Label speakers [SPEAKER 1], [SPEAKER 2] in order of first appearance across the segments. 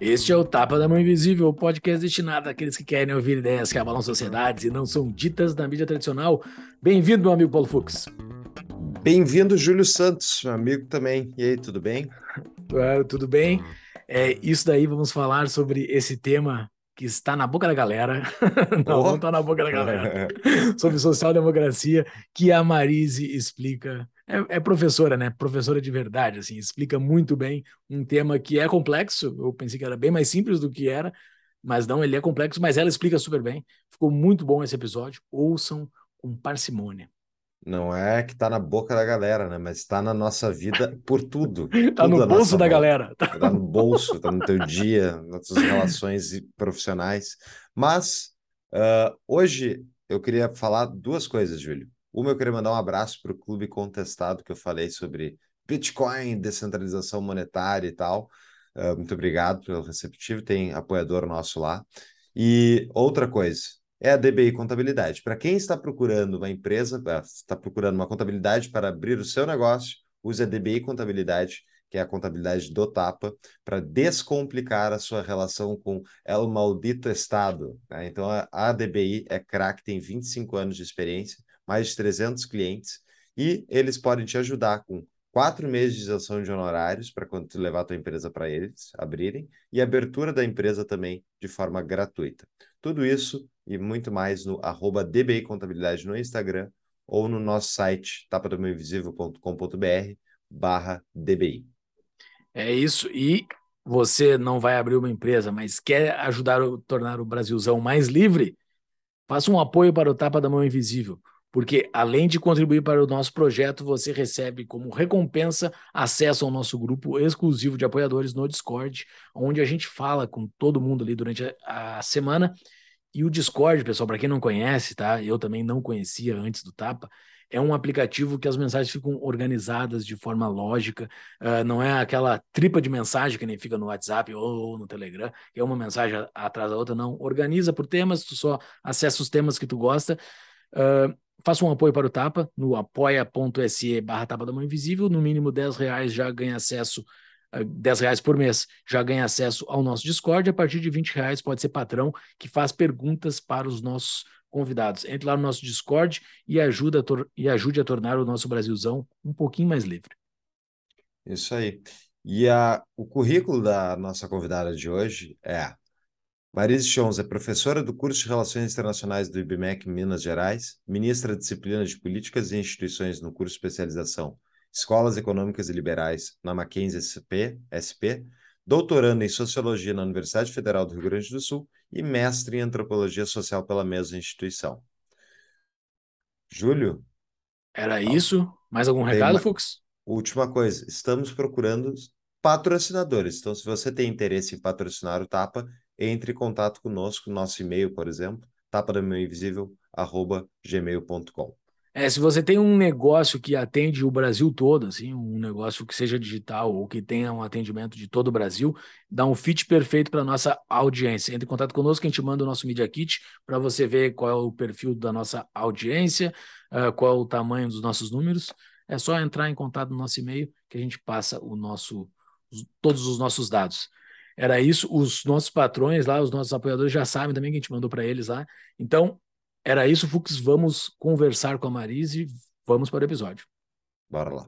[SPEAKER 1] Este é o Tapa da Mão Invisível, o podcast destinado àqueles que querem ouvir ideias que abalam sociedades e não são ditas na mídia tradicional. Bem-vindo, meu amigo Paulo Fux.
[SPEAKER 2] Bem-vindo, Júlio Santos, meu amigo também. E aí, tudo bem?
[SPEAKER 1] Tudo bem. É, isso daí, vamos falar sobre esse tema que está na boca da galera. não, oh. não está na boca da galera. sobre social-democracia, que a Marise explica é, é, professora, né? Professora de verdade, assim, explica muito bem um tema que é complexo. Eu pensei que era bem mais simples do que era, mas não, ele é complexo, mas ela explica super bem. Ficou muito bom esse episódio. Ouçam com parcimônia.
[SPEAKER 2] Não é que tá na boca da galera, né? Mas está na nossa vida por tudo.
[SPEAKER 1] tá
[SPEAKER 2] tudo
[SPEAKER 1] no bolso da galera.
[SPEAKER 2] Tá no bolso, tá no teu dia, nas tuas relações profissionais. Mas uh, hoje eu queria falar duas coisas, Júlio. Uma, eu queria mandar um abraço para o Clube Contestado, que eu falei sobre Bitcoin, descentralização monetária e tal. Uh, muito obrigado pelo receptivo, tem apoiador nosso lá. E outra coisa, é a DBI Contabilidade. Para quem está procurando uma empresa, ah, está procurando uma contabilidade para abrir o seu negócio, use a DBI Contabilidade, que é a contabilidade do Tapa, para descomplicar a sua relação com El Maldito Estado. Né? Então, a DBI é craque, tem 25 anos de experiência mais de 300 clientes, e eles podem te ajudar com quatro meses de isenção de honorários para quando tu levar a tua empresa para eles abrirem, e abertura da empresa também de forma gratuita. Tudo isso e muito mais no arroba DBI Contabilidade no Instagram ou no nosso site tapadomainvisível.com.br barra DBI.
[SPEAKER 1] É isso, e você não vai abrir uma empresa, mas quer ajudar a tornar o Brasilzão mais livre? Faça um apoio para o Tapa da Mão Invisível porque além de contribuir para o nosso projeto, você recebe como recompensa acesso ao nosso grupo exclusivo de apoiadores no Discord, onde a gente fala com todo mundo ali durante a, semana. E o Discord, pessoal, para quem não conhece, tá? Eu também não conhecia antes do Tapa. É um aplicativo que as mensagens ficam organizadas de forma lógica, uh, não é aquela tripa de mensagem que nem fica no WhatsApp ou no Telegram, que é uma mensagem atrás da outra, não. Organiza por temas, tu só acessa os temas que tu gosta. Uh, faça um apoio para o Tapa no apoia.se barra Tapa da Mão Invisível, no mínimo 10 reais já ganha acesso, 10 eh, reais por mês já ganha acesso ao nosso Discord, a partir de 20 reais pode ser patrão que faz perguntas para os nossos convidados. Entre lá no nosso Discord e, ajuda e ajude a tornar o nosso Brasilzão um pouquinho mais livre.
[SPEAKER 2] Isso aí. E a, o currículo da nossa convidada de hoje é Marise Chons é professora do curso de Relações Internacionais do IBMEC Minas Gerais, ministra Disciplina de Políticas e Instituições no curso de especialização Escolas Econômicas e Liberais na Mackenzie SP, SP, doutorando em Sociologia na Universidade Federal do Rio Grande do Sul e mestre em Antropologia Social pela mesma instituição. Júlio?
[SPEAKER 1] Era isso? Mais algum recado, uma... Fux?
[SPEAKER 2] Última coisa, estamos procurando patrocinadores. Então, se você tem interesse em patrocinar o Tapa, entre em contato conosco, nosso e-mail, por exemplo, tapadamainvisível@gmail.com.
[SPEAKER 1] É, se você tem um negócio que atende o Brasil todo, assim, um negócio que seja digital ou que tenha um atendimento de todo o Brasil, dá um fit perfeito para nossa audiência. Entre em contato conosco, a gente manda o nosso Media Kit para você ver qual é o perfil da nossa audiência, uh, qual é o tamanho dos nossos números. É só entrar em contato no nosso e-mail que a gente passa o nosso, todos os nossos dados. Era isso. Os nossos patrões lá, os nossos apoiadores já sabem também que a gente mandou para eles lá. Então, era isso, Fux. Vamos conversar com a Marise. Vamos para o episódio.
[SPEAKER 2] Bora lá.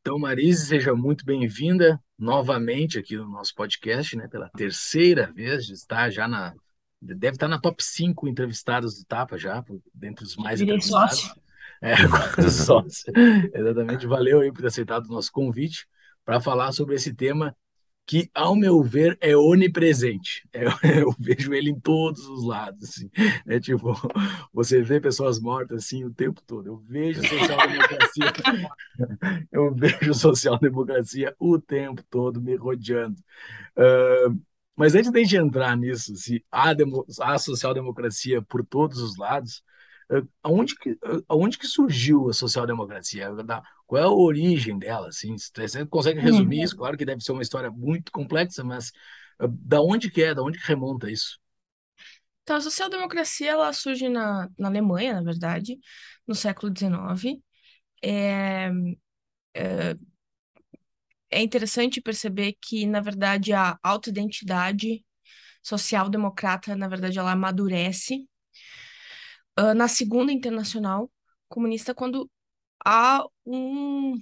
[SPEAKER 1] Então, Marise, seja muito bem-vinda novamente aqui no nosso podcast, né? Pela terceira vez, está já na. Deve estar na top 5 entrevistados do Tapa já, dentre os mais
[SPEAKER 3] Virei
[SPEAKER 1] entrevistados.
[SPEAKER 3] Sócio.
[SPEAKER 1] É, sócio. Exatamente. Valeu aí por ter aceitado o nosso convite para falar sobre esse tema que, ao meu ver, é onipresente. É, eu vejo ele em todos os lados. Assim. É tipo, você vê pessoas mortas assim o tempo todo. Eu vejo social-democracia. eu vejo social-democracia o tempo todo me rodeando. Uh, mas antes de a gente entrar nisso, se há, há social-democracia por todos os lados, Aonde que, aonde que surgiu a social-democracia? Qual é a origem dela? Assim? Você consegue resumir isso? Claro que deve ser uma história muito complexa, mas da onde que é? Da onde que remonta isso?
[SPEAKER 3] Então, a social-democracia ela surge na, na Alemanha, na verdade, no século XIX. É, é, é interessante perceber que, na verdade, a autoidentidade social-democrata, na verdade, ela amadurece uh, na Segunda Internacional Comunista, quando há um,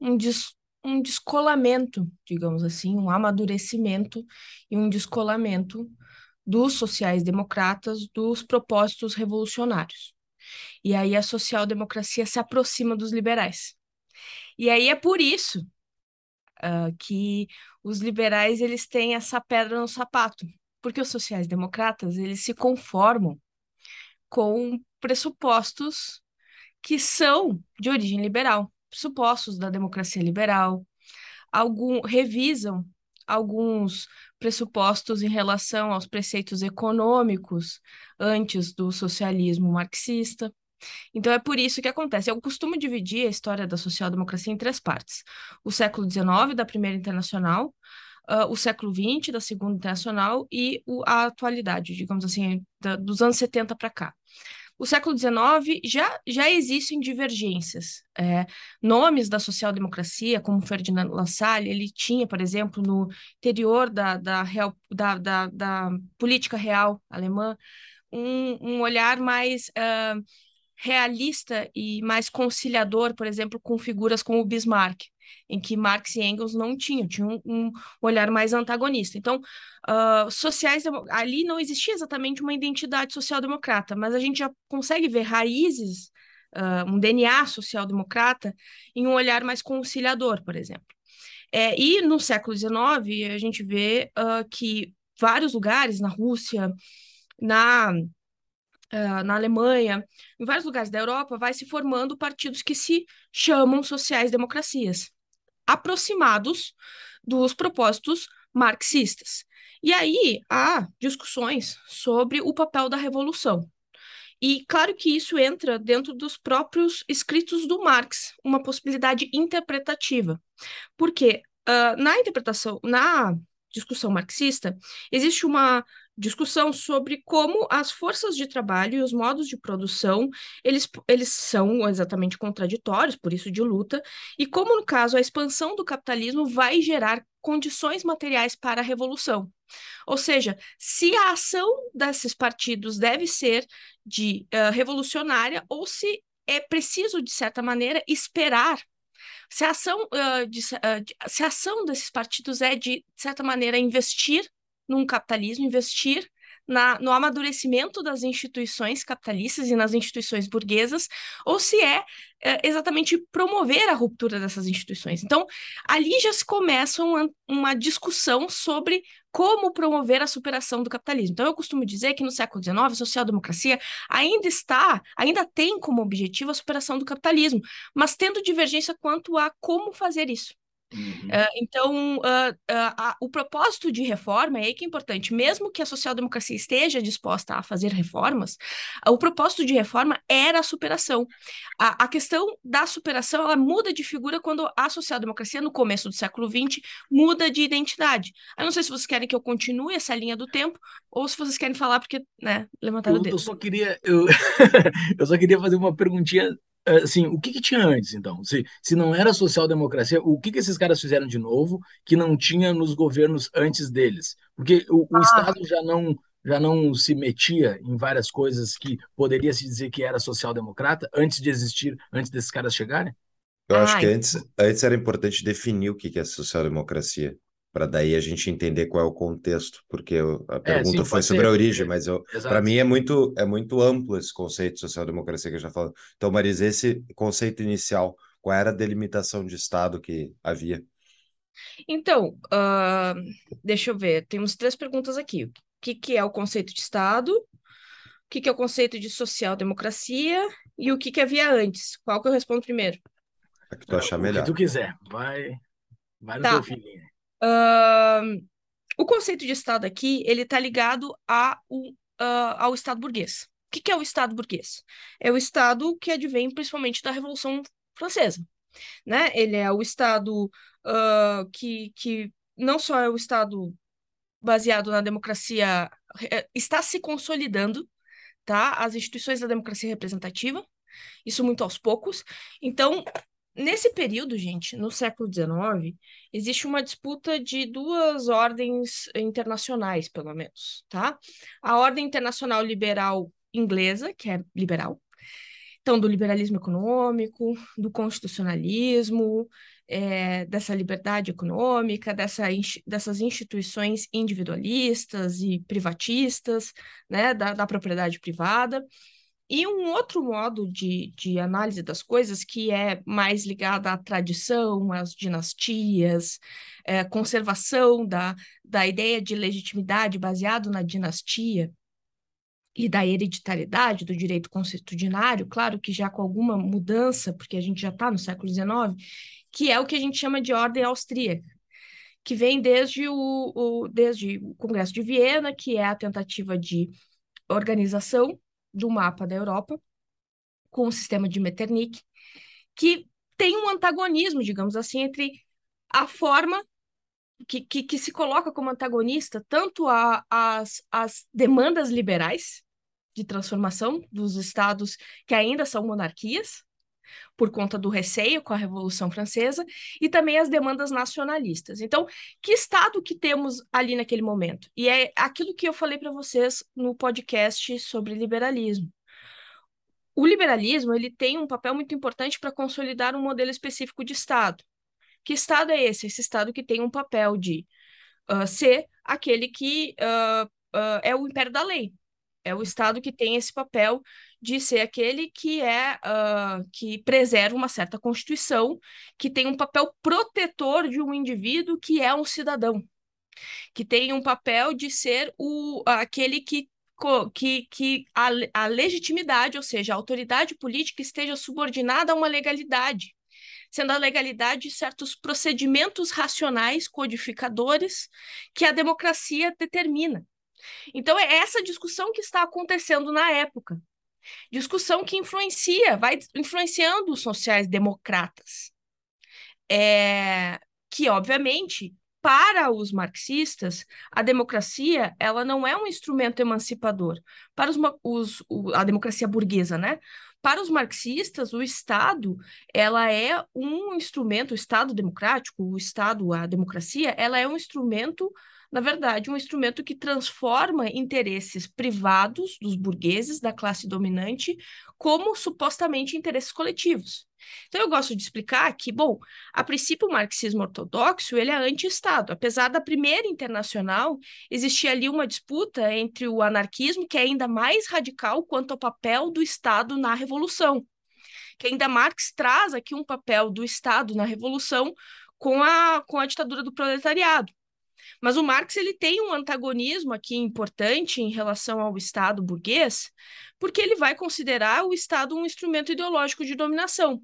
[SPEAKER 3] um, des, um descolamento, digamos assim, um amadurecimento e um descolamento dos sociais-democratas dos propósitos revolucionários. E aí a social-democracia se aproxima dos liberais. E aí é por isso uh, que os liberais eles têm essa pedra no sapato, porque os sociais-democratas eles se conformam com pressupostos que são de origem liberal, pressupostos da democracia liberal, algum revisam alguns pressupostos em relação aos preceitos econômicos antes do socialismo marxista. Então é por isso que acontece. Eu costumo dividir a história da social-democracia em três partes: o século XIX, da Primeira Internacional, uh, o século XX, da Segunda Internacional, e o, a atualidade, digamos assim, da, dos anos 70 para cá o século XIX já, já existem divergências. É, nomes da social-democracia, como Ferdinand Lassalle, ele tinha, por exemplo, no interior da, da, real, da, da, da política real alemã, um, um olhar mais uh, realista e mais conciliador, por exemplo, com figuras como o Bismarck em que Marx e Engels não tinham, tinham um, um olhar mais antagonista. Então, uh, sociais ali não existia exatamente uma identidade social-democrata, mas a gente já consegue ver raízes, uh, um DNA social-democrata em um olhar mais conciliador, por exemplo. É, e no século XIX, a gente vê uh, que vários lugares, na Rússia, na Uh, na Alemanha, em vários lugares da Europa, vai se formando partidos que se chamam sociais-democracias aproximados dos propósitos marxistas. E aí há discussões sobre o papel da revolução. E claro que isso entra dentro dos próprios escritos do Marx, uma possibilidade interpretativa. Porque uh, na interpretação, na discussão marxista, existe uma discussão sobre como as forças de trabalho e os modos de produção, eles, eles são exatamente contraditórios, por isso de luta, e como, no caso, a expansão do capitalismo vai gerar condições materiais para a revolução. Ou seja, se a ação desses partidos deve ser de uh, revolucionária ou se é preciso, de certa maneira, esperar se a ação, uh, de, uh, de, se a ação desses partidos é, de, de certa maneira, investir num capitalismo, investir na, no amadurecimento das instituições capitalistas e nas instituições burguesas, ou se é, é, exatamente promover a ruptura dessas instituições. Então, ali já se começa uma, uma discussão sobre como promover a superação do capitalismo. Então, eu costumo dizer que no século XIX, a social-democracia ainda está, ainda tem como objetivo a superação do capitalismo, mas tendo divergência quanto a como fazer isso. Uhum. Uh, então, uh, uh, o propósito de reforma é aí que é importante. Mesmo que a social-democracia esteja disposta a fazer reformas, o propósito de reforma era a superação. A, a questão da superação ela muda de figura quando a social-democracia, no começo do século XX, muda de identidade. Eu não sei se vocês querem que eu continue essa linha do tempo ou se vocês querem falar porque, né, levantaram
[SPEAKER 1] eu,
[SPEAKER 3] o dedo.
[SPEAKER 1] Eu só queria, eu, eu só queria fazer uma perguntinha assim, o que, que, tinha antes, então? Se, se não era social-democracia, o que, que esses caras fizeram de novo que não tinha nos governos antes deles? Porque o, o ah. Estado já não, já não se metia em várias coisas que poderia se dizer que era social-democrata antes de existir, antes desses caras chegarem?
[SPEAKER 2] Eu acho que antes, antes era importante definir o que é social-democracia para daí a gente entender qual é o contexto, porque eu, a pergunta é, sim, foi sobre ser. a origem, mas para mim é muito é muito amplo esse conceito de social-democracia que eu já falo. Então, Marisa, esse conceito inicial, qual era a delimitação de Estado que havia?
[SPEAKER 3] Então, uh, deixa eu ver, temos três perguntas aqui. O que, que é o conceito de Estado? O que, que é o conceito de social-democracia? E o que, que havia antes? Qual que eu respondo primeiro?
[SPEAKER 2] A que tu achar melhor.
[SPEAKER 1] O que tu quiser, vai, vai no tá. teu filhinho.
[SPEAKER 3] Uh, o conceito de Estado aqui, ele está ligado a, uh, ao Estado burguês. que, que é o Estado burguês? É o Estado que advém principalmente da Revolução Francesa. Né? Ele é o Estado uh, que, que não só é o Estado baseado na democracia, é, está se consolidando, tá? As instituições da democracia representativa, isso muito aos poucos. Então, nesse período, gente, no século XIX, existe uma disputa de duas ordens internacionais, pelo menos, tá? A ordem internacional liberal inglesa, que é liberal, então, do liberalismo econômico, do constitucionalismo, é, dessa liberdade econômica, dessa, dessas instituições individualistas e privatistas, né, da, da propriedade privada. E um outro modo de, de análise das coisas, que é mais ligado à tradição, às dinastias, é, conservação da, da ideia de legitimidade baseado na dinastia, e da hereditariedade do direito constitucionário, claro que já com alguma mudança, porque a gente já está no século XIX, que é o que a gente chama de ordem austríaca, que vem desde o, o, desde o Congresso de Viena, que é a tentativa de organização do mapa da Europa com o sistema de Metternich, que tem um antagonismo, digamos assim, entre a forma que, que, que se coloca como antagonista tanto a, as, as demandas liberais de transformação dos estados que ainda são monarquias, por conta do receio com a Revolução Francesa, e também as demandas nacionalistas. Então, que estado que temos ali naquele momento? E é aquilo que eu falei para vocês no podcast sobre liberalismo. O liberalismo ele tem um papel muito importante para consolidar um modelo específico de Estado. Que Estado é esse? Esse Estado que tem um papel de uh, ser aquele que uh, uh, é o império da lei. É o Estado que tem esse papel de ser aquele que é que preserva uma certa constituição, que tem um papel protetor de um indivíduo que é um cidadão, que tem um papel de ser o, aquele que que, que a, a legitimidade, ou seja, a autoridade política esteja subordinada a uma legalidade sendo a legalidade certos procedimentos racionais codificadores que a democracia determina. Então, é essa discussão que está acontecendo na época. Discussão que influencia, vai influenciando os sociais-democratas. É, que, obviamente, para os marxistas, a democracia ela não é um instrumento emancipador. Para os, os, a democracia burguesa, né? Para os marxistas, o Estado, ela é um instrumento, o Estado democrático, o Estado, a democracia, ela é um instrumento, na verdade, um instrumento que transforma interesses privados dos burgueses, da classe dominante, como supostamente interesses coletivos. Então, eu gosto de explicar que, bom, a princípio o marxismo ortodoxo ele é anti-Estado. Apesar da primeira internacional, existia ali uma disputa entre o anarquismo, que é ainda mais radical quanto ao papel do Estado na Revolução. Que ainda Marx traz aqui um papel do Estado na Revolução com a, com a ditadura do proletariado. Mas o Marx ele tem um antagonismo aqui importante em relação ao Estado burguês, porque ele vai considerar o Estado um instrumento ideológico de dominação.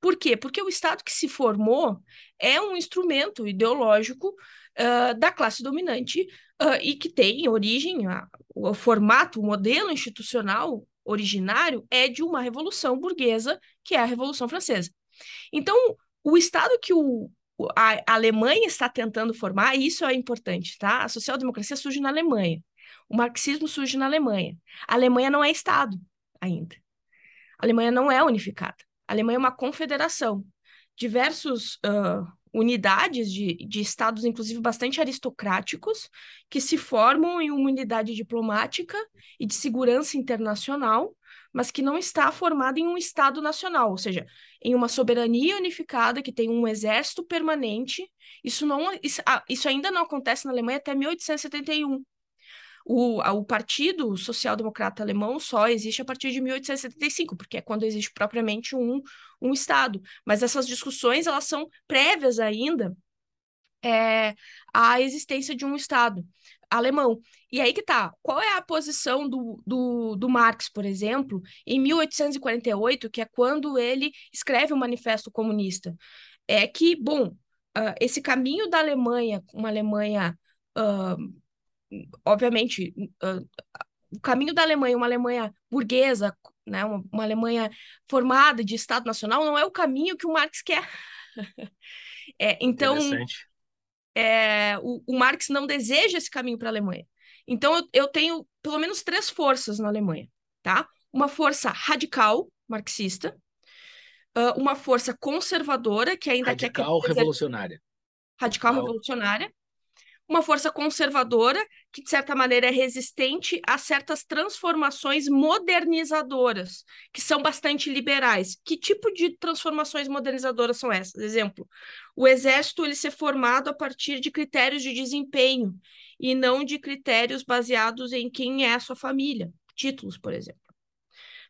[SPEAKER 3] Por quê? Porque o Estado que se formou é um instrumento ideológico uh, da classe dominante uh, e que tem origem, a, o formato, o modelo institucional originário é de uma revolução burguesa, que é a Revolução Francesa. Então, o Estado que o, a Alemanha está tentando formar, e isso é importante, tá? A social-democracia surge na Alemanha. O marxismo surge na Alemanha. A Alemanha não é Estado ainda. A Alemanha não é unificada. A Alemanha é uma confederação. Diversos uh, unidades de, de estados, inclusive bastante aristocráticos, que se formam em uma unidade diplomática e de segurança internacional, mas que não está formada em um Estado nacional, ou seja, em uma soberania unificada que tem um exército permanente. Isso, não, isso, ah, ainda não acontece na Alemanha até 1871. O, o Partido Social Democrata Alemão só existe a partir de 1875, porque é quando existe propriamente um, um Estado. Mas essas discussões elas são prévias ainda é, à existência de um Estado alemão. E aí que tá, qual é a posição do, do, do Marx, por exemplo, em 1848, que é quando ele escreve o Manifesto Comunista? É que, bom, uh, esse caminho da Alemanha, uma Alemanha uh, obviamente, o caminho da Alemanha, uma Alemanha burguesa, né, uma, uma Alemanha formada de Estado Nacional, não é o caminho que o Marx quer. é, então, é, o, o, Marx não deseja esse caminho para a Alemanha. Então, eu, eu tenho pelo menos três forças na Alemanha, tá? Uma força radical marxista, uh, uma força conservadora que ainda
[SPEAKER 1] radical
[SPEAKER 3] quer...
[SPEAKER 1] Radical revolucionária.
[SPEAKER 3] Radical, radical revolucionária, uma força conservadora que, de certa maneira, é resistente a certas transformações modernizadoras, que são bastante liberais. Que tipo de transformações modernizadoras são essas? Exemplo, o exército ele ser formado a partir de critérios de desempenho e não de critérios baseados em quem é a sua família, títulos, por exemplo.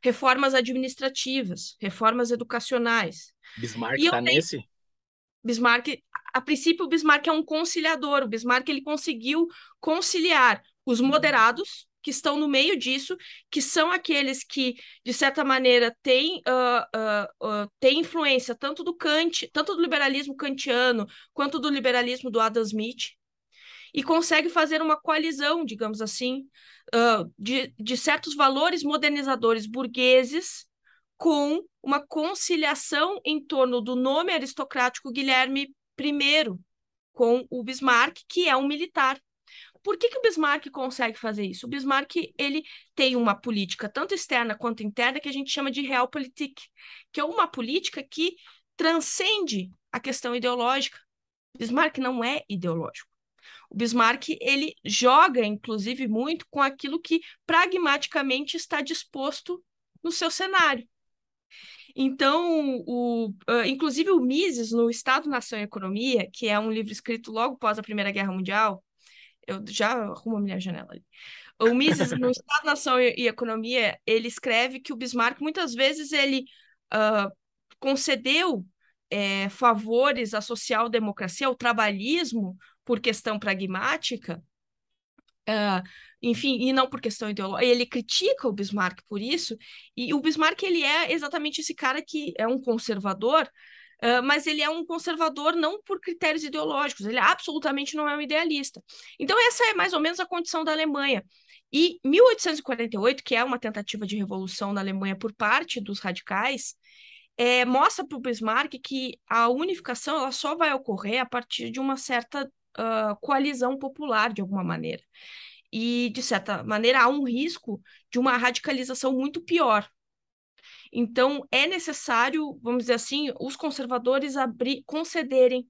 [SPEAKER 3] Reformas administrativas, reformas educacionais.
[SPEAKER 1] Bismarck está tenho... nesse?
[SPEAKER 3] Bismarck, a princípio, o Bismarck é um conciliador. O Bismarck ele conseguiu conciliar os moderados que estão no meio disso, que são aqueles que, de certa maneira, têm, uh, uh, uh, têm influência tanto do Kant, tanto do liberalismo kantiano, quanto do liberalismo do Adam Smith, e consegue fazer uma coalizão, digamos assim, de, de certos valores modernizadores burgueses com uma conciliação em torno do nome aristocrático Guilherme I, com o Bismarck, que é um militar. Por que, que o Bismarck consegue fazer isso? O Bismarck ele tem uma política tanto externa quanto interna que a gente chama de realpolitik, que é uma política que transcende a questão ideológica. Bismarck não é ideológico. O Bismarck ele joga, inclusive, muito com aquilo que pragmaticamente está disposto no seu cenário. Então, o, uh, inclusive o Mises, no Estado, Nação e Economia, que é um livro escrito logo após a Primeira Guerra Mundial, eu já arrumo a minha janela ali. O Mises, no Estado, Nação e, e Economia, ele escreve que o Bismarck, muitas vezes, ele uh, concedeu é, favores à social-democracia, ao trabalhismo, por questão pragmática, uh, enfim, e não por questão ideológica. Ele critica o Bismarck por isso, e o Bismarck ele é exatamente esse cara que é um conservador, Uh, mas ele é um conservador não por critérios ideológicos, ele absolutamente não é um idealista. Então, essa é mais ou menos a condição da Alemanha. E 1848, que é uma tentativa de revolução na Alemanha por parte dos radicais, é, mostra para o Bismarck que a unificação ela só vai ocorrer a partir de uma certa uh, coalizão popular, de alguma maneira e, de certa maneira, há um risco de uma radicalização muito pior. Então, é necessário, vamos dizer assim, os conservadores abrir, concederem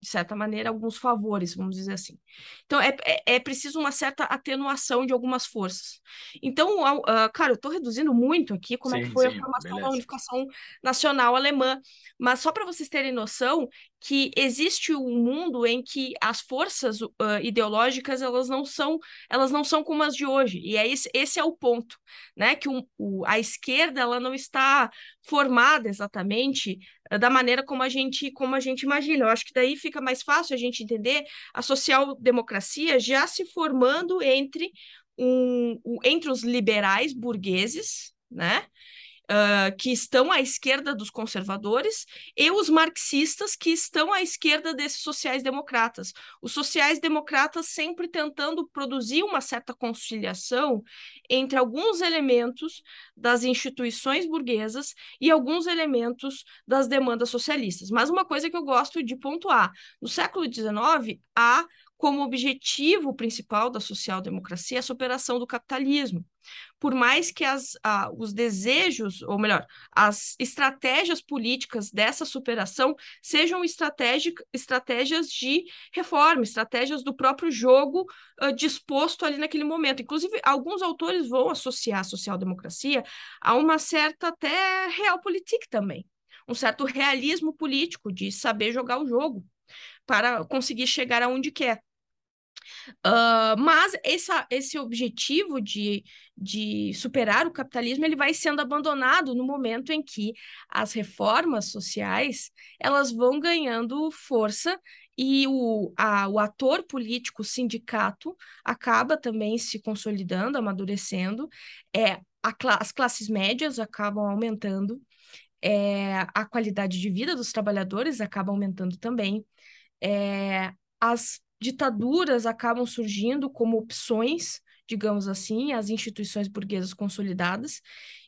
[SPEAKER 3] de certa maneira, alguns favores, vamos dizer assim. Então, é, é, é preciso uma certa atenuação de algumas forças. Então, uh, cara, eu estou reduzindo muito aqui como sim, é que foi sim, a formação beleza. da unificação nacional alemã, mas só para vocês terem noção que existe um mundo em que as forças uh, ideológicas elas não são elas não são como as de hoje e é esse, esse é o ponto né que o, o, a esquerda ela não está formada exatamente da maneira como a gente como a gente imagina. Eu acho que daí fica mais fácil a gente entender a social-democracia já se formando entre um, entre os liberais burgueses, né? Uh, que estão à esquerda dos conservadores e os marxistas que estão à esquerda desses sociais-democratas. Os sociais-democratas sempre tentando produzir uma certa conciliação entre alguns elementos das instituições burguesas e alguns elementos das demandas socialistas. Mas uma coisa que eu gosto de pontuar: no século XIX, há como objetivo principal da social-democracia a superação do capitalismo. Por mais que as, ah, os desejos, ou melhor, as estratégias políticas dessa superação sejam estratégias de reforma, estratégias do próprio jogo uh, disposto ali naquele momento. Inclusive, alguns autores vão associar a social-democracia a uma certa até realpolitik também, um certo realismo político de saber jogar o jogo para conseguir chegar aonde quer. Uh, mas essa, esse objetivo de, de superar o capitalismo ele vai sendo abandonado no momento em que as reformas sociais elas vão ganhando força e o, a, o ator político, o sindicato, acaba também se consolidando, amadurecendo, é, a, as classes médias acabam aumentando, é, a qualidade de vida dos trabalhadores acaba aumentando também, é, as ditaduras acabam surgindo como opções digamos assim, as instituições burguesas consolidadas,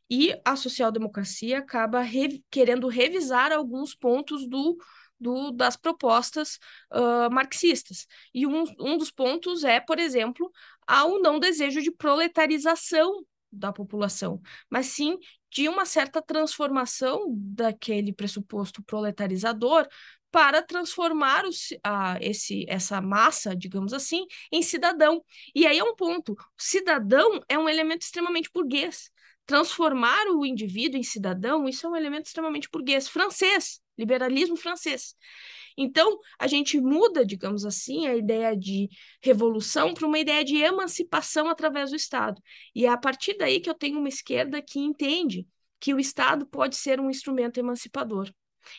[SPEAKER 3] e a social-democracia acaba re querendo revisar alguns pontos do, do, das propostas uh, marxistas. E um, um dos pontos é, por exemplo, ao não desejo de proletarização da população, mas sim de uma certa transformação daquele pressuposto proletarizador para transformar a, esse, essa massa, digamos assim, em cidadão. E aí é um ponto: cidadão é um elemento extremamente burguês. Transformar o indivíduo em cidadão, isso é um elemento extremamente burguês, francês, liberalismo francês. Então, a gente muda, digamos assim, a ideia de revolução para uma ideia de emancipação através do Estado. E é a partir daí que eu tenho uma esquerda que entende que o Estado pode ser um instrumento emancipador.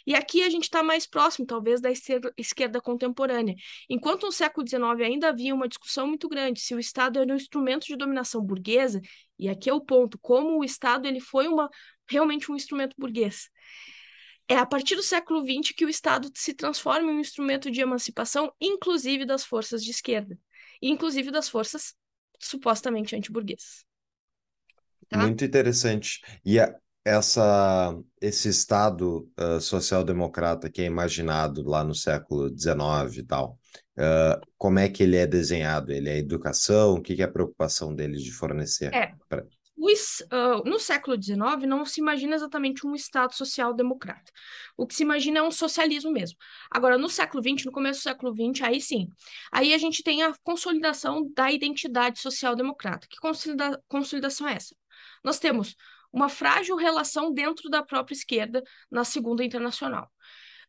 [SPEAKER 3] E aqui a gente está mais próximo, talvez, da esquerda contemporânea. Enquanto no século XIX ainda havia uma discussão muito grande se o Estado era um instrumento de dominação burguesa, e aqui é o ponto, como o Estado ele foi uma, realmente um instrumento burguês. É a partir do século XX que o Estado se transforma em um instrumento de emancipação, inclusive das forças de esquerda, inclusive das forças supostamente antiburguesas.
[SPEAKER 2] Tá? Muito interessante. E a, essa, esse Estado uh, social-democrata que é imaginado lá no século XIX e tal, uh, como é que ele é desenhado? Ele é educação? O que, que é a preocupação dele de fornecer?
[SPEAKER 3] É, pra uh, no século XIX não se imagina exatamente um Estado social-democrata. O que se imagina é um socialismo mesmo. Agora, no século XX, no começo do século XX, aí sim. Aí a gente tem a consolidação da identidade social-democrata. Que consolida consolidação é essa? Nós temos uma frágil relação dentro da própria esquerda na Segunda Internacional.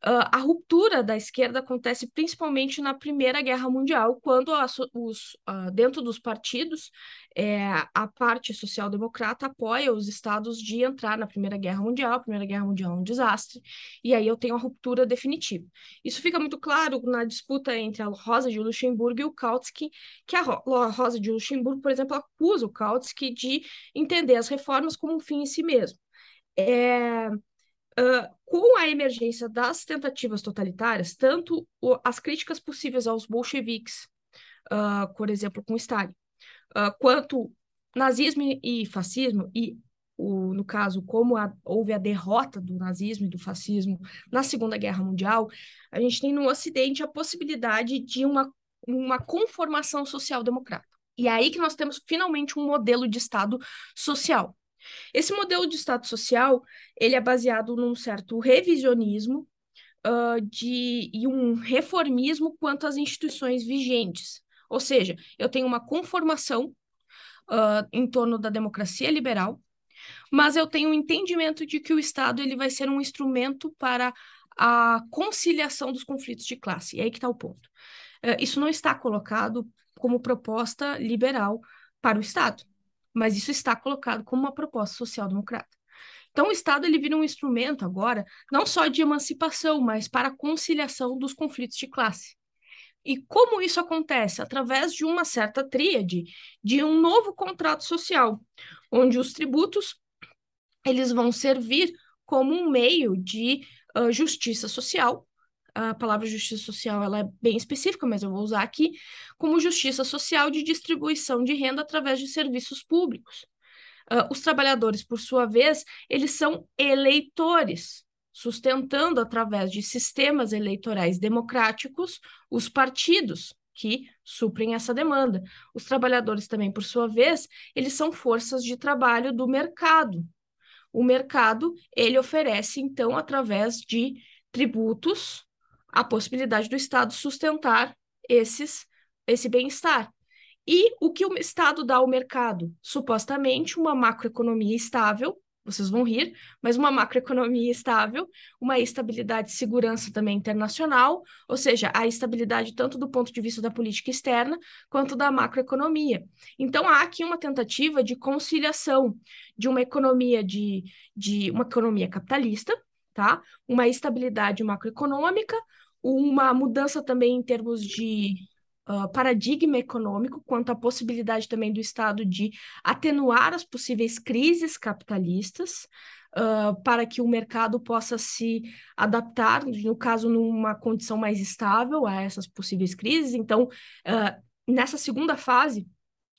[SPEAKER 3] Uh, a ruptura da esquerda acontece principalmente na Primeira Guerra Mundial, quando os, uh, dentro dos partidos é, a parte social-democrata apoia os estados de entrar na Primeira Guerra Mundial. A Primeira Guerra Mundial é um desastre, e aí eu tenho a ruptura definitiva. Isso fica muito claro na disputa entre a Rosa de Luxemburgo e o Kautsky, que a, Rosa de Luxemburgo, por exemplo, acusa o Kautsky de entender as reformas como um fim em si mesmo. É, Uh, com a emergência das tentativas totalitárias, tanto o, as críticas possíveis aos bolcheviques, uh, por exemplo, com Stalin, uh, quanto nazismo e fascismo, e o, no caso, como a, houve a derrota do nazismo e do fascismo na Segunda Guerra Mundial, a gente tem no Ocidente a possibilidade de uma, uma conformação social-democrata. E é aí que nós temos finalmente um modelo de Estado social, esse modelo de Estado social, ele é baseado num certo revisionismo uh, de, e um reformismo quanto às instituições vigentes. Ou seja, eu tenho uma conformação uh, em torno da democracia liberal, mas eu tenho um entendimento de que o Estado ele vai ser um instrumento para a conciliação dos conflitos de classe. E aí que está o ponto. Uh, isso não está colocado como proposta liberal para o Estado mas isso está colocado como uma proposta social-democrata. Então, o Estado ele vira um instrumento agora, não só de emancipação, mas para a conciliação dos conflitos de classe. E como isso acontece? Através de uma certa tríade, de um novo contrato social, onde os tributos eles vão servir como um meio de uh, justiça social, a palavra justiça social ela é bem específica, mas eu vou usar aqui, como justiça social de distribuição de renda através de serviços públicos. Uh, os trabalhadores, por sua vez, eles são eleitores, sustentando através de sistemas eleitorais democráticos os partidos que suprem essa demanda. Os trabalhadores também, por sua vez, eles são forças de trabalho do mercado. O mercado, ele oferece, então, através de tributos, a possibilidade do Estado sustentar esses, esse bem-estar. E o que o Estado dá ao mercado? Supostamente uma macroeconomia estável, vocês vão rir, mas uma macroeconomia estável, uma estabilidade e segurança também internacional, ou seja, a estabilidade tanto do ponto de vista da política externa quanto da macroeconomia. Então há aqui uma tentativa de conciliação de uma economia de, de uma economia capitalista, tá? Uma estabilidade macroeconômica uma mudança também em termos de uh, paradigma econômico, quanto à possibilidade também do Estado de atenuar as possíveis crises capitalistas, uh, para que o mercado possa se adaptar, no caso, numa condição mais estável a essas possíveis crises. Então, uh, nessa segunda fase,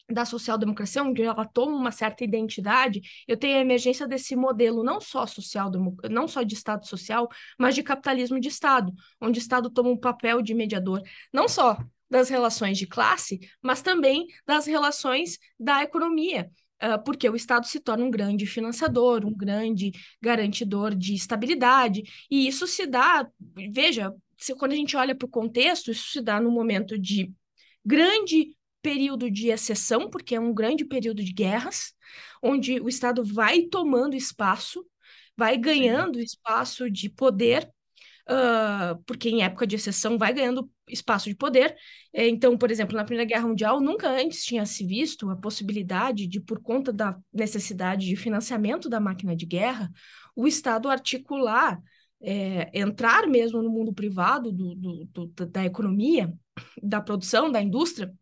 [SPEAKER 3] da social-democracia, onde ela toma uma certa identidade, eu tenho a emergência desse modelo não só social, não só de Estado social, mas de capitalismo de Estado, onde o Estado toma um papel de mediador, não só das relações de classe, mas também das relações da economia. Uh, porque o Estado se torna um grande financiador, um grande garantidor de estabilidade, e isso se dá, veja, quando a gente olha para o contexto, isso se dá no momento de grande período de exceção, porque é um grande período de guerras, onde o Estado vai tomando espaço, vai ganhando espaço de poder, uh, porque em época de exceção vai ganhando espaço de poder. É, então, por exemplo, na Primeira Guerra Mundial, nunca antes tinha se visto a possibilidade de, por conta da necessidade de financiamento da máquina de guerra, o Estado articular, é, entrar mesmo no mundo privado do, do, do, da economia, da produção, da indústria,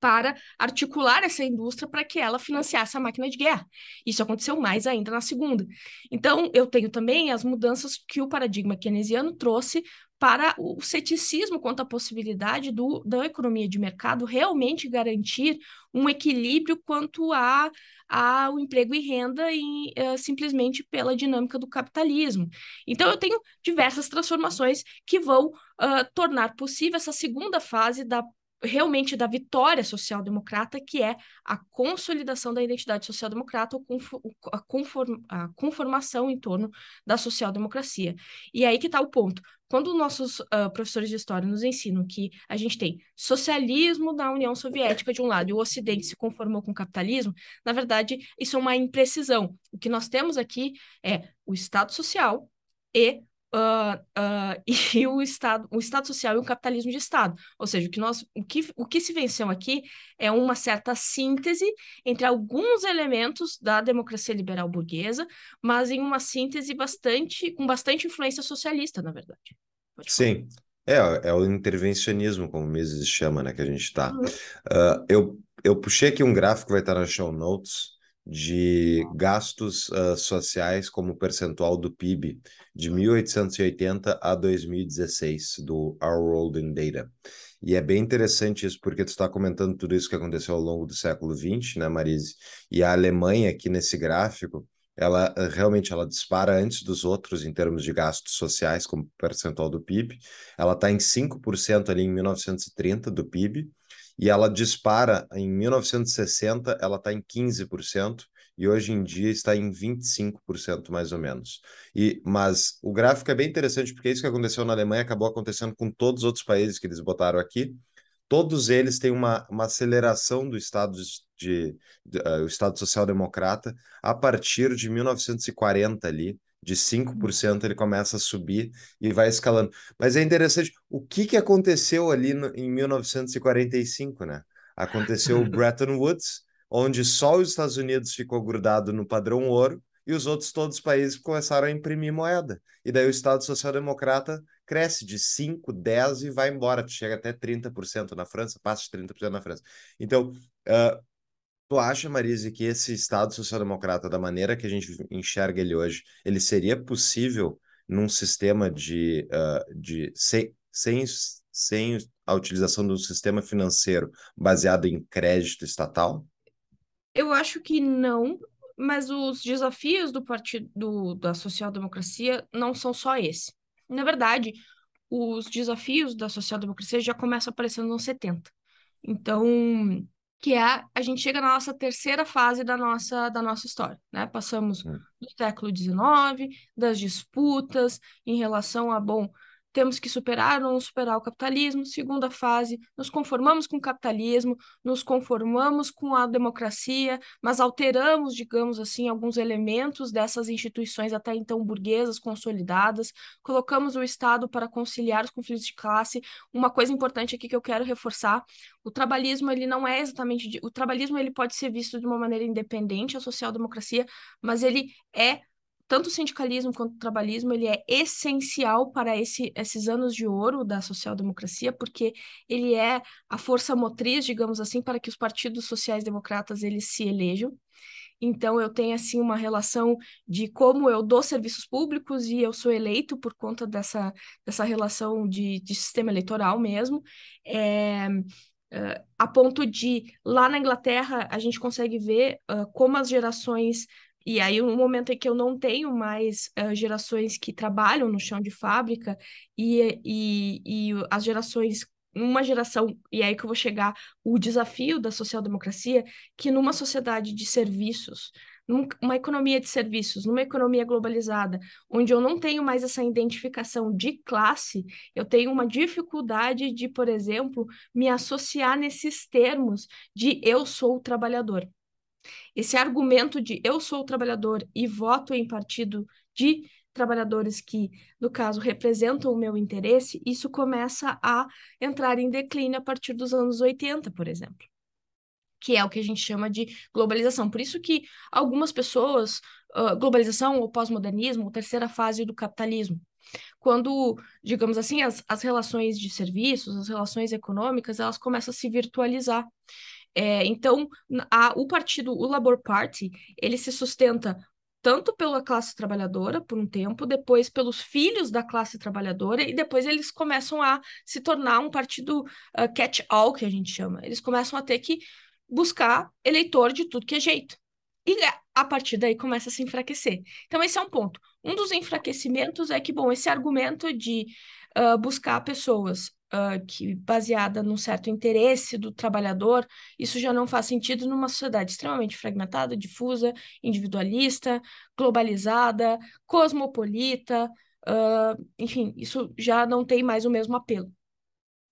[SPEAKER 3] para articular essa indústria para que ela financiasse a máquina de guerra. Isso aconteceu mais ainda na segunda. Então, eu tenho também as mudanças que o paradigma keynesiano trouxe para o ceticismo quanto à possibilidade do, da economia de mercado realmente garantir um equilíbrio quanto a ao emprego e renda e, uh, simplesmente pela dinâmica do capitalismo. Então, eu tenho diversas transformações que vão uh, tornar possível essa segunda fase da realmente da vitória social-democrata, que é a consolidação da identidade social-democrata, a, a conformação em torno da social-democracia. E é aí que está o ponto. Quando nossos uh, professores de história nos ensinam que a gente tem socialismo da União Soviética de um lado e o Ocidente se conformou com o capitalismo, na verdade, isso é uma imprecisão. O que nós temos aqui é o Estado Social e Uh, uh, e o Estado, o Estado social e o capitalismo de Estado. Ou seja, o que, nós, o, que, o que se venceu aqui é uma certa síntese entre alguns elementos da democracia liberal burguesa, mas em uma síntese bastante, com bastante influência socialista, na verdade.
[SPEAKER 2] Sim, é, é o intervencionismo, como o Mises chama, né, que a gente está. Uhum. Uh, eu, eu puxei aqui um gráfico que vai estar na show notes, de gastos uh, sociais como percentual do PIB de 1880 a 2016 do Our World in Data. E é bem interessante isso, porque tu está comentando tudo isso que aconteceu ao longo do século XX, né, Marise? E a Alemanha, aqui nesse gráfico, ela realmente ela dispara antes dos outros em termos de gastos sociais como percentual do PIB. Ela está em 5% ali em 1930 do PIB, e ela dispara em 1960, ela está em 15%, e hoje em dia está em 25% mais ou menos. E mas o gráfico é bem interessante porque isso que aconteceu na Alemanha acabou acontecendo com todos os outros países que eles botaram aqui. Todos eles têm uma, uma aceleração do Estado de, de uh, o Estado Social Democrata a partir de 1940 ali, de 5% ele começa a subir e vai escalando. Mas é interessante, o que, que aconteceu ali no, em 1945, né? Aconteceu o Bretton Woods, onde só os Estados Unidos ficou grudado no padrão ouro e os outros todos os países começaram a imprimir moeda. E daí o Estado Social Democrata cresce de 5, 10 e vai embora, chega até 30% na França, passa de 30% na França. Então, uh, Tu acha, Marise, que esse Estado social-democrata, da maneira que a gente enxerga ele hoje, ele seria possível num sistema de, uh, de sem, sem, sem a utilização do sistema financeiro baseado em crédito estatal?
[SPEAKER 3] Eu acho que não, mas os desafios do partido do, da social-democracia não são só esse. Na verdade, os desafios da social-democracia já começam aparecendo nos 70. Então, que é a gente chega na nossa terceira fase da nossa, da nossa história, né? Passamos hum. do século XIX, das disputas em relação a, bom, temos que superar ou não superar o capitalismo. Segunda fase, nos conformamos com o capitalismo, nos conformamos com a democracia, mas alteramos, digamos assim, alguns elementos dessas instituições até então burguesas consolidadas, colocamos o Estado para conciliar os conflitos de classe. Uma coisa importante aqui que eu quero reforçar, o trabalhismo ele não é exatamente de... o trabalhismo ele pode ser visto de uma maneira independente à social-democracia, mas ele é tanto o sindicalismo quanto o trabalhismo, ele é essencial para esse, esses anos de ouro da social-democracia, porque ele é a força motriz, digamos assim, para que os partidos sociais-democratas eles se elejam. Então, eu tenho, assim, uma relação de como eu dou serviços públicos e eu sou eleito por conta dessa, dessa relação de, de sistema eleitoral mesmo. É, Uh, a ponto de, lá na Inglaterra, a gente consegue ver uh, como as gerações. E aí, no momento em que eu não tenho mais uh, gerações que trabalham no chão de fábrica, e, e, e as gerações uma geração, e é aí que eu vou chegar, o desafio da social-democracia, que numa sociedade de serviços, numa economia de serviços, numa economia globalizada, onde eu não tenho mais essa identificação de classe, eu tenho uma dificuldade de, por exemplo, me associar nesses termos de eu sou trabalhador. Esse argumento de eu sou trabalhador e voto em partido de trabalhadores que, no caso, representam o meu interesse, isso começa a entrar em declínio a partir dos anos 80, por exemplo que é o que a gente chama de globalização. Por isso que algumas pessoas, uh, globalização ou pós-modernismo, terceira fase do capitalismo, quando, digamos assim, as, as relações de serviços, as relações econômicas, elas começam a se virtualizar. É, então, a, o partido, o Labour Party, ele se sustenta tanto pela classe trabalhadora por um tempo, depois pelos filhos da classe trabalhadora, e depois eles começam a se tornar um partido uh, catch-all, que a gente chama. Eles começam a ter que buscar eleitor de tudo que é jeito. E a partir daí começa a se enfraquecer. Então, esse é um ponto. Um dos enfraquecimentos é que, bom, esse argumento de uh, buscar pessoas uh, que baseada num certo interesse do trabalhador, isso já não faz sentido numa sociedade extremamente fragmentada, difusa, individualista, globalizada, cosmopolita, uh, enfim, isso já não tem mais o mesmo apelo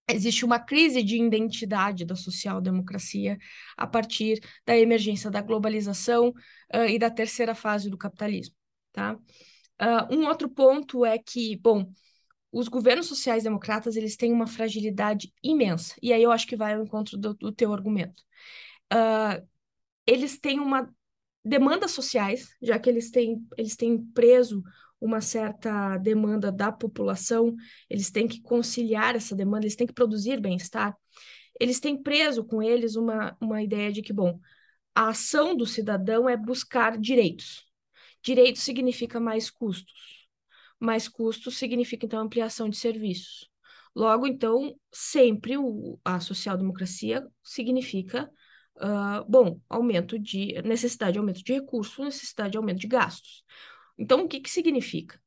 [SPEAKER 3] existe uma crise de identidade da social-democracia a partir da emergência da globalização uh, e da terceira fase do capitalismo. Tá? Uh, um outro ponto é que, bom, os governos sociais-democratas eles têm uma fragilidade imensa, e aí eu acho que vai ao encontro do, do teu argumento. Uh, eles têm uma demandas sociais, já que eles têm, eles têm preso uma certa demanda da população, eles têm que conciliar essa demanda, eles têm que produzir bem-estar. Eles têm preso com eles uma, uma ideia de que, bom, a ação do cidadão é buscar direitos. Direitos significa mais custos. Mais custos significa, então, ampliação de serviços. Logo, então, sempre o, a social-democracia significa, uh, bom, aumento de necessidade de aumento de recursos, necessidade de aumento de gastos. Então, o que, que significa?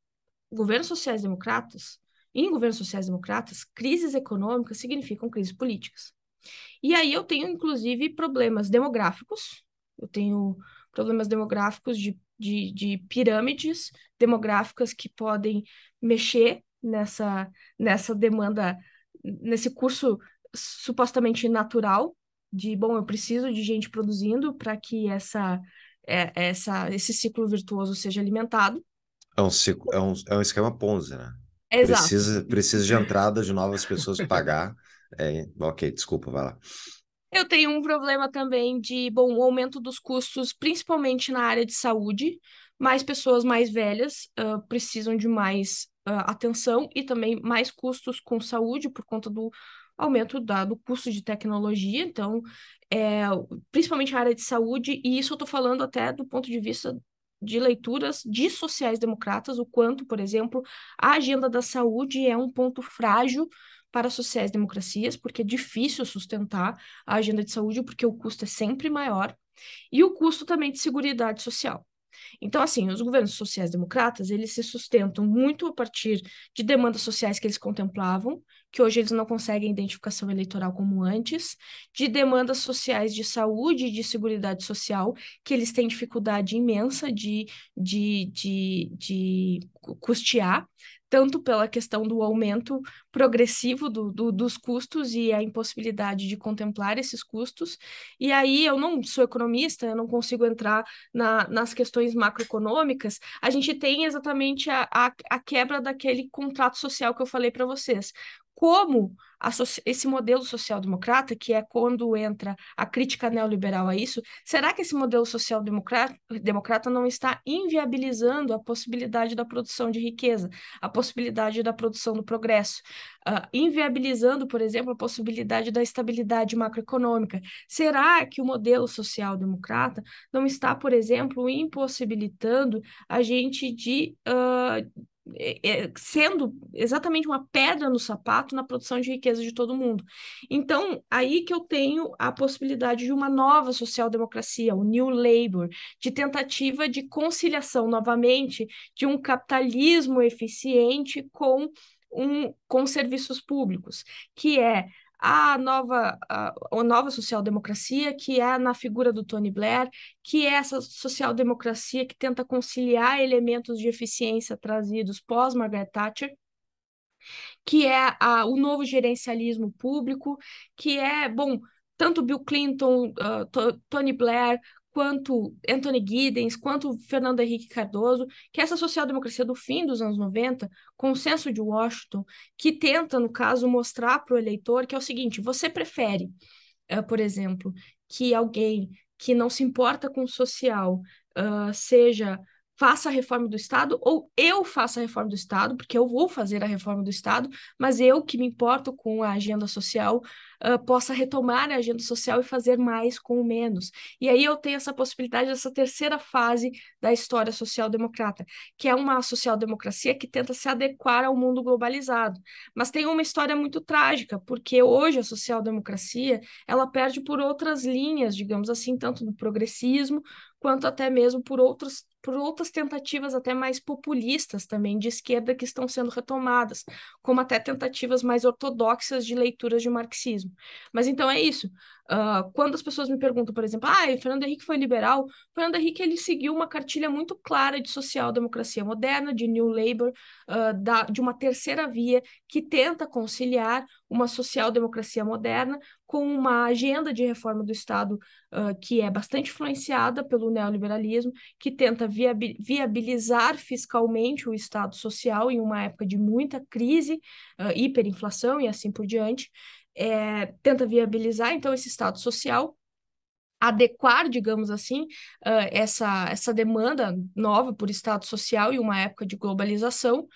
[SPEAKER 3] Governos sociais-democratas, em governos sociais-democratas, crises econômicas significam crises políticas. E aí eu tenho, inclusive, problemas demográficos, eu tenho problemas demográficos de, de, de pirâmides demográficas que podem mexer nessa, nessa demanda, nesse curso supostamente natural de, bom, eu preciso de gente produzindo para que essa é, essa, esse ciclo virtuoso seja alimentado.
[SPEAKER 2] É um, ciclo, é um, é um esquema Ponzi, né?
[SPEAKER 3] Exato.
[SPEAKER 2] Precisa, precisa de entrada de novas pessoas pagar. É, ok, desculpa, vai lá.
[SPEAKER 3] Eu tenho um problema também de, bom, o aumento dos custos, principalmente na área de saúde. Mais pessoas mais velhas uh, precisam de mais uh, atenção e também mais custos com saúde por conta do aumento da, do custo de tecnologia. Então, é, principalmente a área de saúde, e isso eu estou falando até do ponto de vista de leituras de sociais-democratas, o quanto, por exemplo, a agenda da saúde é um ponto frágil para sociais-democracias, porque é difícil sustentar a agenda de saúde, porque o custo é sempre maior, e o custo também de segurança social. Então, assim, os governos sociais-democratas, eles se sustentam muito a partir de demandas sociais que eles contemplavam, que hoje eles não conseguem identificação eleitoral como antes, de demandas sociais de saúde e de segurança social, que eles têm dificuldade imensa de, de, de, de custear, tanto pela questão do aumento progressivo do, do, dos custos e a impossibilidade de contemplar esses custos. E aí eu não sou economista, eu não consigo entrar na, nas questões macroeconômicas. A gente tem exatamente a, a, a quebra daquele contrato social que eu falei para vocês como esse modelo social-democrata, que é quando entra a crítica neoliberal a isso, será que esse modelo social-democrata não está inviabilizando a possibilidade da produção de riqueza, a possibilidade da produção do progresso, uh, inviabilizando, por exemplo, a possibilidade da estabilidade macroeconômica? Será que o modelo social-democrata não está, por exemplo, impossibilitando a gente de uh, sendo exatamente uma pedra no sapato na produção de riqueza de todo mundo. Então, aí que eu tenho a possibilidade de uma nova social-democracia, o New Labour, de tentativa de conciliação novamente de um capitalismo eficiente com um, com serviços públicos, que é a nova, a, a nova social-democracia, que é na figura do Tony Blair, que é essa social-democracia que tenta conciliar elementos de eficiência trazidos pós-Margaret Thatcher, que é a, o novo gerencialismo público, que é, bom, tanto Bill Clinton, uh, Tony Blair, quanto Anthony Giddens, quanto Fernando Henrique Cardoso, que essa social-democracia do fim dos anos 90, consenso de Washington, que tenta, no caso, mostrar para o eleitor que é o seguinte: você prefere, uh, por exemplo, que alguém que não se importa com o social uh, seja faça a reforma do Estado ou eu faça a reforma do Estado, porque eu vou fazer a reforma do Estado, mas eu que me importo com a agenda social uh, possa retomar a agenda social e fazer mais com menos. E aí eu tenho essa possibilidade dessa terceira fase da história social-democrata, que é uma social-democracia que tenta se adequar ao mundo globalizado. Mas tem uma história muito trágica, porque hoje a social-democracia ela perde por outras linhas, digamos assim, tanto do progressismo quanto até mesmo por outros por outras tentativas até mais populistas também de esquerda que estão sendo retomadas, como até tentativas mais ortodoxas de leituras de marxismo. Mas então é isso. Uh, quando as pessoas me perguntam, por exemplo, ah, o Fernando Henrique foi liberal, o Fernando Henrique ele seguiu uma cartilha muito clara de social-democracia moderna, de New Labour, uh, da, de uma terceira via que tenta conciliar uma social-democracia moderna com uma agenda de reforma do Estado uh, que é bastante influenciada pelo neoliberalismo, que tenta viabilizar fiscalmente o Estado social em uma época de muita crise, hiperinflação e assim por diante é, tenta viabilizar então esse estado social adequar, digamos assim, uh, essa, essa demanda nova por Estado social em uma época de globalização,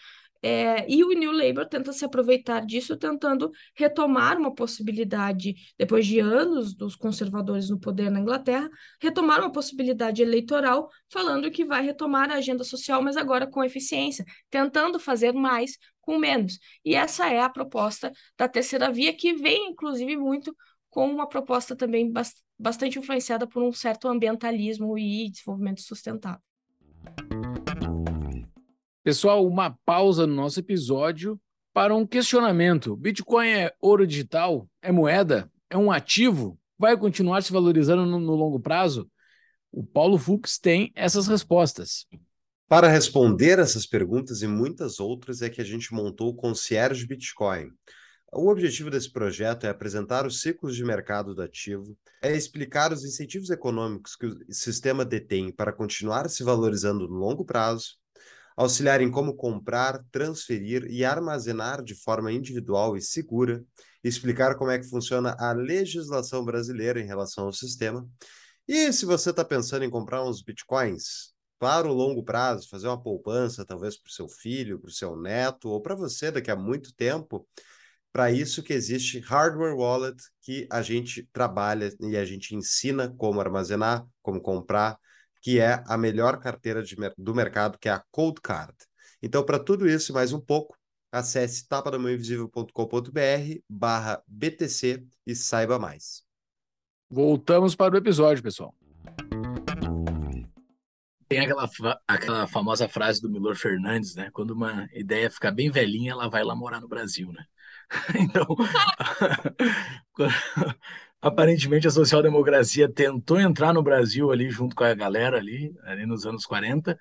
[SPEAKER 3] é, e o New Labour tenta se aproveitar disso, tentando retomar uma possibilidade, depois de anos dos conservadores no poder na Inglaterra, retomar uma possibilidade eleitoral, falando que vai retomar a agenda social, mas agora com eficiência, tentando fazer mais com menos. E essa é a proposta da terceira via, que vem, inclusive, muito com uma proposta também bastante influenciada por um certo ambientalismo e desenvolvimento sustentável.
[SPEAKER 1] Pessoal, uma pausa no nosso episódio para um questionamento. Bitcoin é ouro digital? É moeda? É um ativo? Vai continuar se valorizando no, no longo prazo? O Paulo Fux tem essas respostas.
[SPEAKER 2] Para responder essas perguntas e muitas outras é que a gente montou o Concierge Bitcoin. O objetivo desse projeto é apresentar os ciclos de mercado do ativo, é explicar os incentivos econômicos que o sistema detém para continuar se valorizando no longo prazo, auxiliar em como comprar, transferir e armazenar de forma individual e segura, explicar como é que funciona a legislação brasileira em relação ao sistema. E se você está pensando em comprar uns bitcoins, para o longo prazo, fazer uma poupança, talvez para o seu filho, para o seu neto, ou para você daqui a muito tempo, para isso que existe Hardware Wallet, que a gente trabalha e a gente ensina como armazenar, como comprar, que é a melhor carteira de, do mercado, que é a Cold Card. Então, para tudo isso e mais um pouco, acesse tapadamãoinvisível.com.br barra BTC e saiba mais.
[SPEAKER 1] Voltamos para o episódio, pessoal. Tem aquela, aquela famosa frase do Milor Fernandes, né? Quando uma ideia fica bem velhinha, ela vai lá morar no Brasil, né? Então, aparentemente a social-democracia tentou entrar no Brasil ali junto com a galera ali, ali nos anos 40,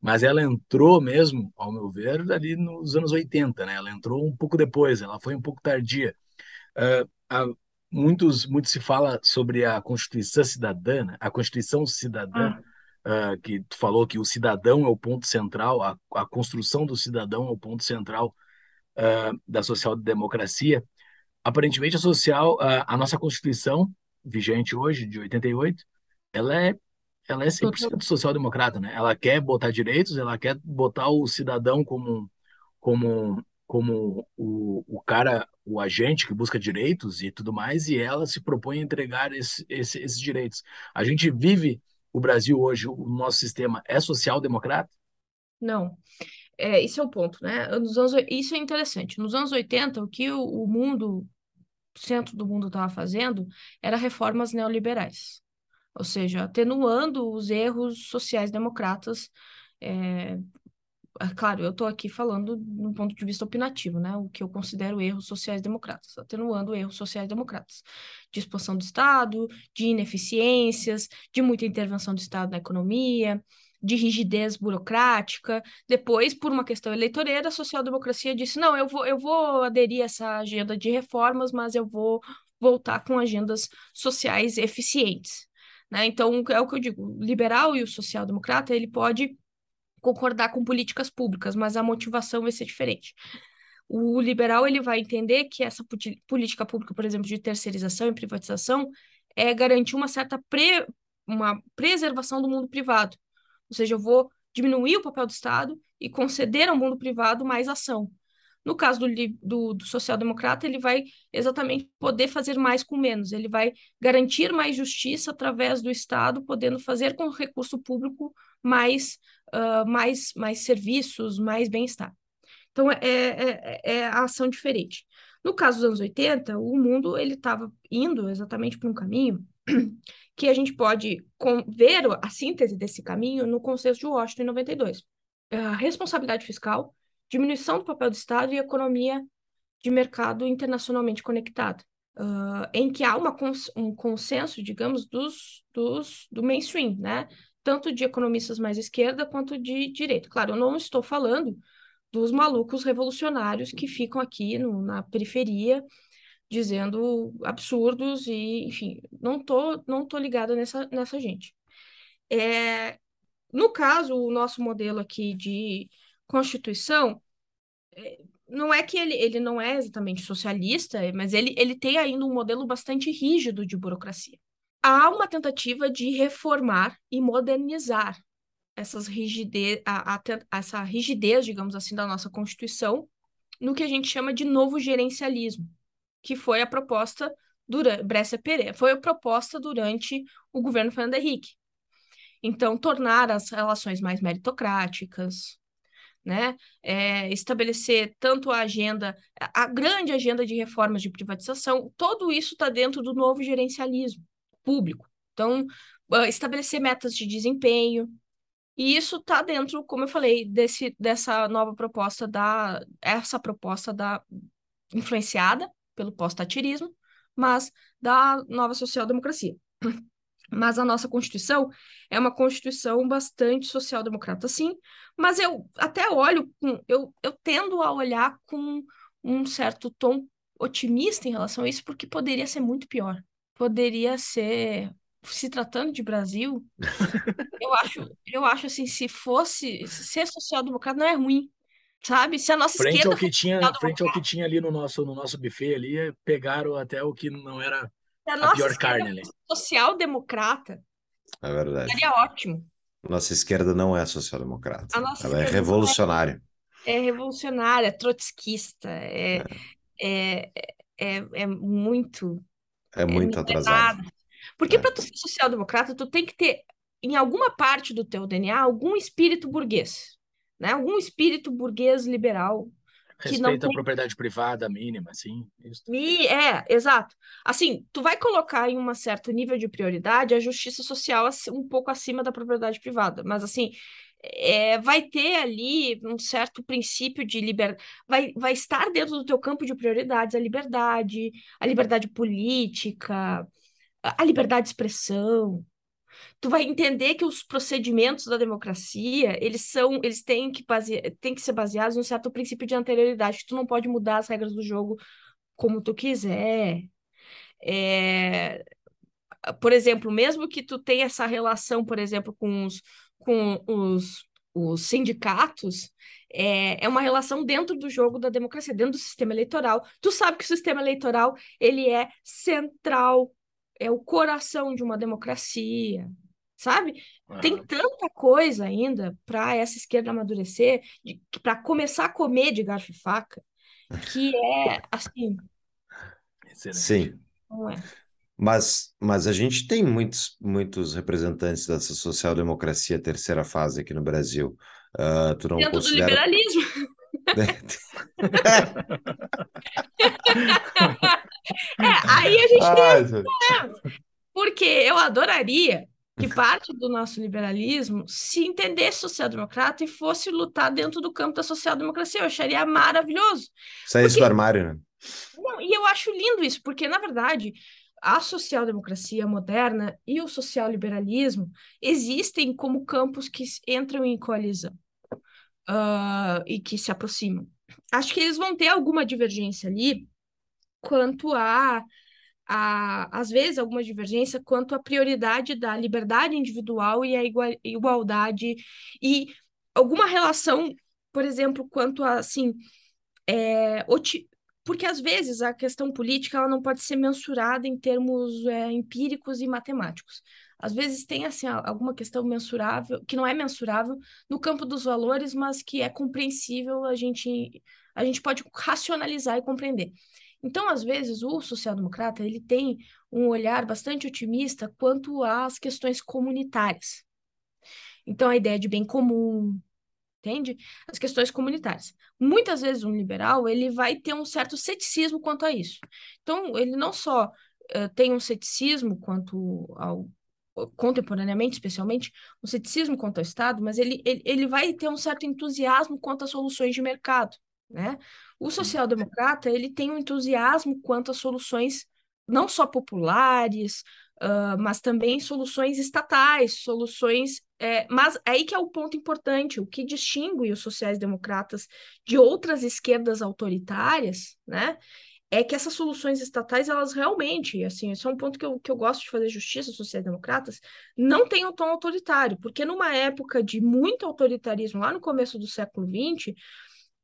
[SPEAKER 1] mas ela entrou mesmo, ao meu ver, ali nos anos 80, né? Ela entrou um pouco depois, ela foi um pouco tardia. Uh, a, muitos, muito se fala sobre a Constituição Cidadã, né? a Constituição Cidadã, ah uh, que tu falou que o cidadão é o ponto central, a, a construção do cidadão é o ponto central uh, da social-democracia. Aparentemente, a social, uh, a nossa Constituição, vigente hoje, de 88, ela é ela é 100% social-democrata, né? Ela quer botar direitos, ela quer botar o cidadão como como como o, o cara, o agente que busca direitos e tudo mais, e ela se propõe a entregar esse, esse, esses direitos. A gente vive o Brasil hoje, o nosso sistema é social-democrata?
[SPEAKER 3] Não. é, isso é o ponto, né? Nos anos, isso é interessante. Nos anos 80, o que o, o mundo, do mundo estava fazendo era reformas neoliberais. Ou seja, atenuando os erros sociais-democratas é, é, claro, eu estou aqui falando um ponto de vista opinativo, né? O que eu considero erros sociais-democratas, atenuando erros sociais-democratas, de expansão do Estado, de ineficiências, de muita intervenção do Estado na economia, de rigidez burocrática. Depois, por uma questão eleitoreira, a social-democracia disse: não, eu vou, eu vou aderir a essa agenda de reformas, mas eu vou voltar com agendas sociais eficientes. Né? Então, é o que eu digo: o liberal e o social-democrata ele pode concordar com políticas públicas, mas a motivação vai ser diferente. O liberal ele vai entender que essa política pública, por exemplo, de terceirização e privatização, é garantir uma certa pre, uma preservação do mundo privado. Ou seja, eu vou diminuir o papel do Estado e conceder ao mundo privado mais ação. No caso do, do, do social-democrata, ele vai exatamente poder fazer mais com menos, ele vai garantir mais justiça através do Estado, podendo fazer com o recurso público mais uh, mais, mais serviços, mais bem-estar. Então, é, é, é, é a ação diferente. No caso dos anos 80, o mundo ele estava indo exatamente para um caminho que a gente pode ver a síntese desse caminho no consenso de Washington em 92. A responsabilidade fiscal, diminuição do papel do Estado e economia de mercado internacionalmente conectada, uh, em que há cons um consenso, digamos, dos, dos, do mainstream, né? tanto de economistas mais esquerda quanto de direita. Claro, eu não estou falando dos malucos revolucionários que ficam aqui no, na periferia dizendo absurdos e, enfim, não tô, não tô ligada nessa, nessa gente. É, no caso, o nosso modelo aqui de Constituição, é, não é que ele, ele não é exatamente socialista, mas ele, ele tem ainda um modelo bastante rígido de burocracia há uma tentativa de reformar e modernizar essas rigidez, a, a, essa rigidez, digamos assim, da nossa Constituição, no que a gente chama de novo gerencialismo, que foi a proposta durante Brescia Pereira, foi a proposta durante o governo Fernando Henrique. Então, tornar as relações mais meritocráticas, né? É, estabelecer tanto a agenda, a grande agenda de reformas de privatização, tudo isso está dentro do novo gerencialismo público. Então, ah, estabelecer metas de desempenho. E isso está dentro, como eu falei, desse, dessa nova proposta da essa proposta da influenciada pelo pós-tatirismo, mas da nova social-democracia. Mas a nossa Constituição é uma Constituição bastante social-democrata, sim, mas eu até olho, com, eu, eu tendo a olhar com um certo tom otimista em relação a isso, porque poderia ser muito pior poderia ser, se tratando de Brasil, eu acho, eu acho assim, se fosse ser social-democrata não é ruim, sabe? Se a nossa
[SPEAKER 1] frente
[SPEAKER 3] esquerda
[SPEAKER 1] ao que tinha, frente ao que tinha ali no nosso no nosso buffet ali, pegaram até o que não era a, a pior carne ali.
[SPEAKER 3] Social-democrata.
[SPEAKER 2] É verdade.
[SPEAKER 3] Seria ótimo.
[SPEAKER 2] Nossa esquerda não é social-democrata. Ela é revolucionária.
[SPEAKER 3] É, é revolucionária, trotskista, é, é. É, é, é muito
[SPEAKER 2] é muito atrasado.
[SPEAKER 3] Porque
[SPEAKER 2] É.
[SPEAKER 3] para tu ser social-democrata, tu tem que ter, em alguma parte do teu DNA, algum espírito burguês, né? Algum espírito burguês liberal que não
[SPEAKER 1] Respeita a
[SPEAKER 3] tem...
[SPEAKER 1] propriedade privada mínima. Isso.
[SPEAKER 3] E, é, exato. Assim, tu vai colocar em um certo nível de prioridade a justiça social um pouco acima da propriedade privada, mas assim, é, vai ter ali um certo princípio de liberdade, vai, vai estar dentro do teu campo de prioridades a liberdade, a liberdade política, a liberdade de expressão. Tu vai entender que os procedimentos da democracia, eles são, eles têm que, base, têm que ser baseados em um certo princípio de anterioridade, que tu não pode mudar as regras do jogo como tu quiser. É, por exemplo, mesmo que tu tenha essa relação, por exemplo, com os, com os, os sindicatos, é, é uma relação dentro do jogo da democracia, dentro do sistema eleitoral. Tu sabe que o sistema eleitoral ele é central, é o coração de uma democracia, sabe? Tem
[SPEAKER 1] Aham.
[SPEAKER 3] tanta coisa ainda para essa esquerda amadurecer, para começar a comer de garfo e faca, que é assim,
[SPEAKER 1] Excelente.
[SPEAKER 2] Sim,
[SPEAKER 3] não é.
[SPEAKER 2] mas, mas a gente tem muitos, muitos representantes dessa social-democracia terceira fase aqui no Brasil. Uh, tu não
[SPEAKER 3] Dentro
[SPEAKER 2] considera...
[SPEAKER 3] do liberalismo. É, aí a gente
[SPEAKER 2] Ai,
[SPEAKER 3] tem Porque eu adoraria que parte do nosso liberalismo se entendesse social-democrata e fosse lutar dentro do campo da social-democracia. Eu acharia maravilhoso.
[SPEAKER 2] Saísse do armário, né?
[SPEAKER 3] Não, e eu acho lindo isso, porque, na verdade, a social-democracia moderna e o social-liberalismo existem como campos que entram em coalizão uh, e que se aproximam. Acho que eles vão ter alguma divergência ali quanto a a, às vezes, alguma divergência quanto à prioridade da liberdade individual e a igualdade e alguma relação, por exemplo, quanto a, assim, é, porque às vezes a questão política ela não pode ser mensurada em termos é, empíricos e matemáticos. Às vezes tem assim alguma questão mensurável que não é mensurável no campo dos valores, mas que é compreensível a gente a gente pode racionalizar e compreender. Então, às vezes, o social-democrata ele tem um olhar bastante otimista quanto às questões comunitárias. Então, a ideia de bem comum, entende? As questões comunitárias. Muitas vezes, um liberal ele vai ter um certo ceticismo quanto a isso. Então, ele não só uh, tem um ceticismo quanto ao contemporaneamente, especialmente, um ceticismo quanto ao Estado, mas ele, ele, ele vai ter um certo entusiasmo quanto às soluções de mercado, né? O social-democrata ele tem um entusiasmo quanto a soluções não só populares, uh, mas também soluções estatais, soluções. É, mas aí que é o ponto importante, o que distingue os sociais-democratas de outras esquerdas autoritárias, né? É que essas soluções estatais, elas realmente, assim, esse é um ponto que eu, que eu gosto de fazer justiça aos sociais-democratas, não têm um tom autoritário, porque numa época de muito autoritarismo, lá no começo do século XX,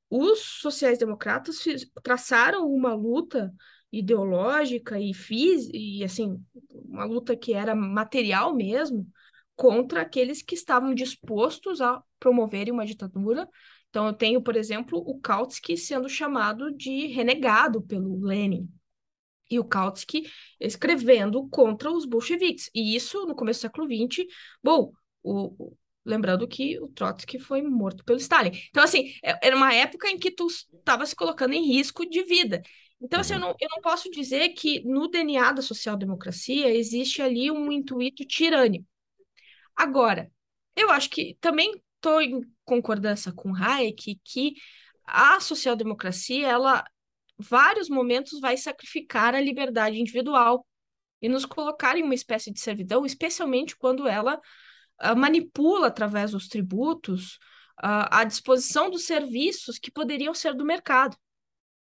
[SPEAKER 3] os sociais-democratas traçaram uma luta ideológica e fiz e assim uma luta que era material mesmo contra aqueles que estavam dispostos a promoverem uma ditadura. Então eu tenho, por exemplo, o Kautsky sendo chamado de renegado pelo Lenin. E o Kautsky escrevendo contra os bolcheviques. E isso no começo do século XX. Bom, o, Lembrando que o Trotsky foi morto pelo Stalin. Então, assim, é, era uma época em que tu estava se colocando em risco de vida. Então, assim, eu uhum. não, eu não posso dizer que no DNA da social-democracia existe ali um intuito tirânico. Agora, eu acho que também estou concordância com Hayek que a social-democracia, ela, vários momentos, vai sacrificar a liberdade individual e nos colocar em uma espécie de servidão, especialmente quando ela uh, manipula através dos tributos uh, a disposição dos serviços que poderiam ser do mercado,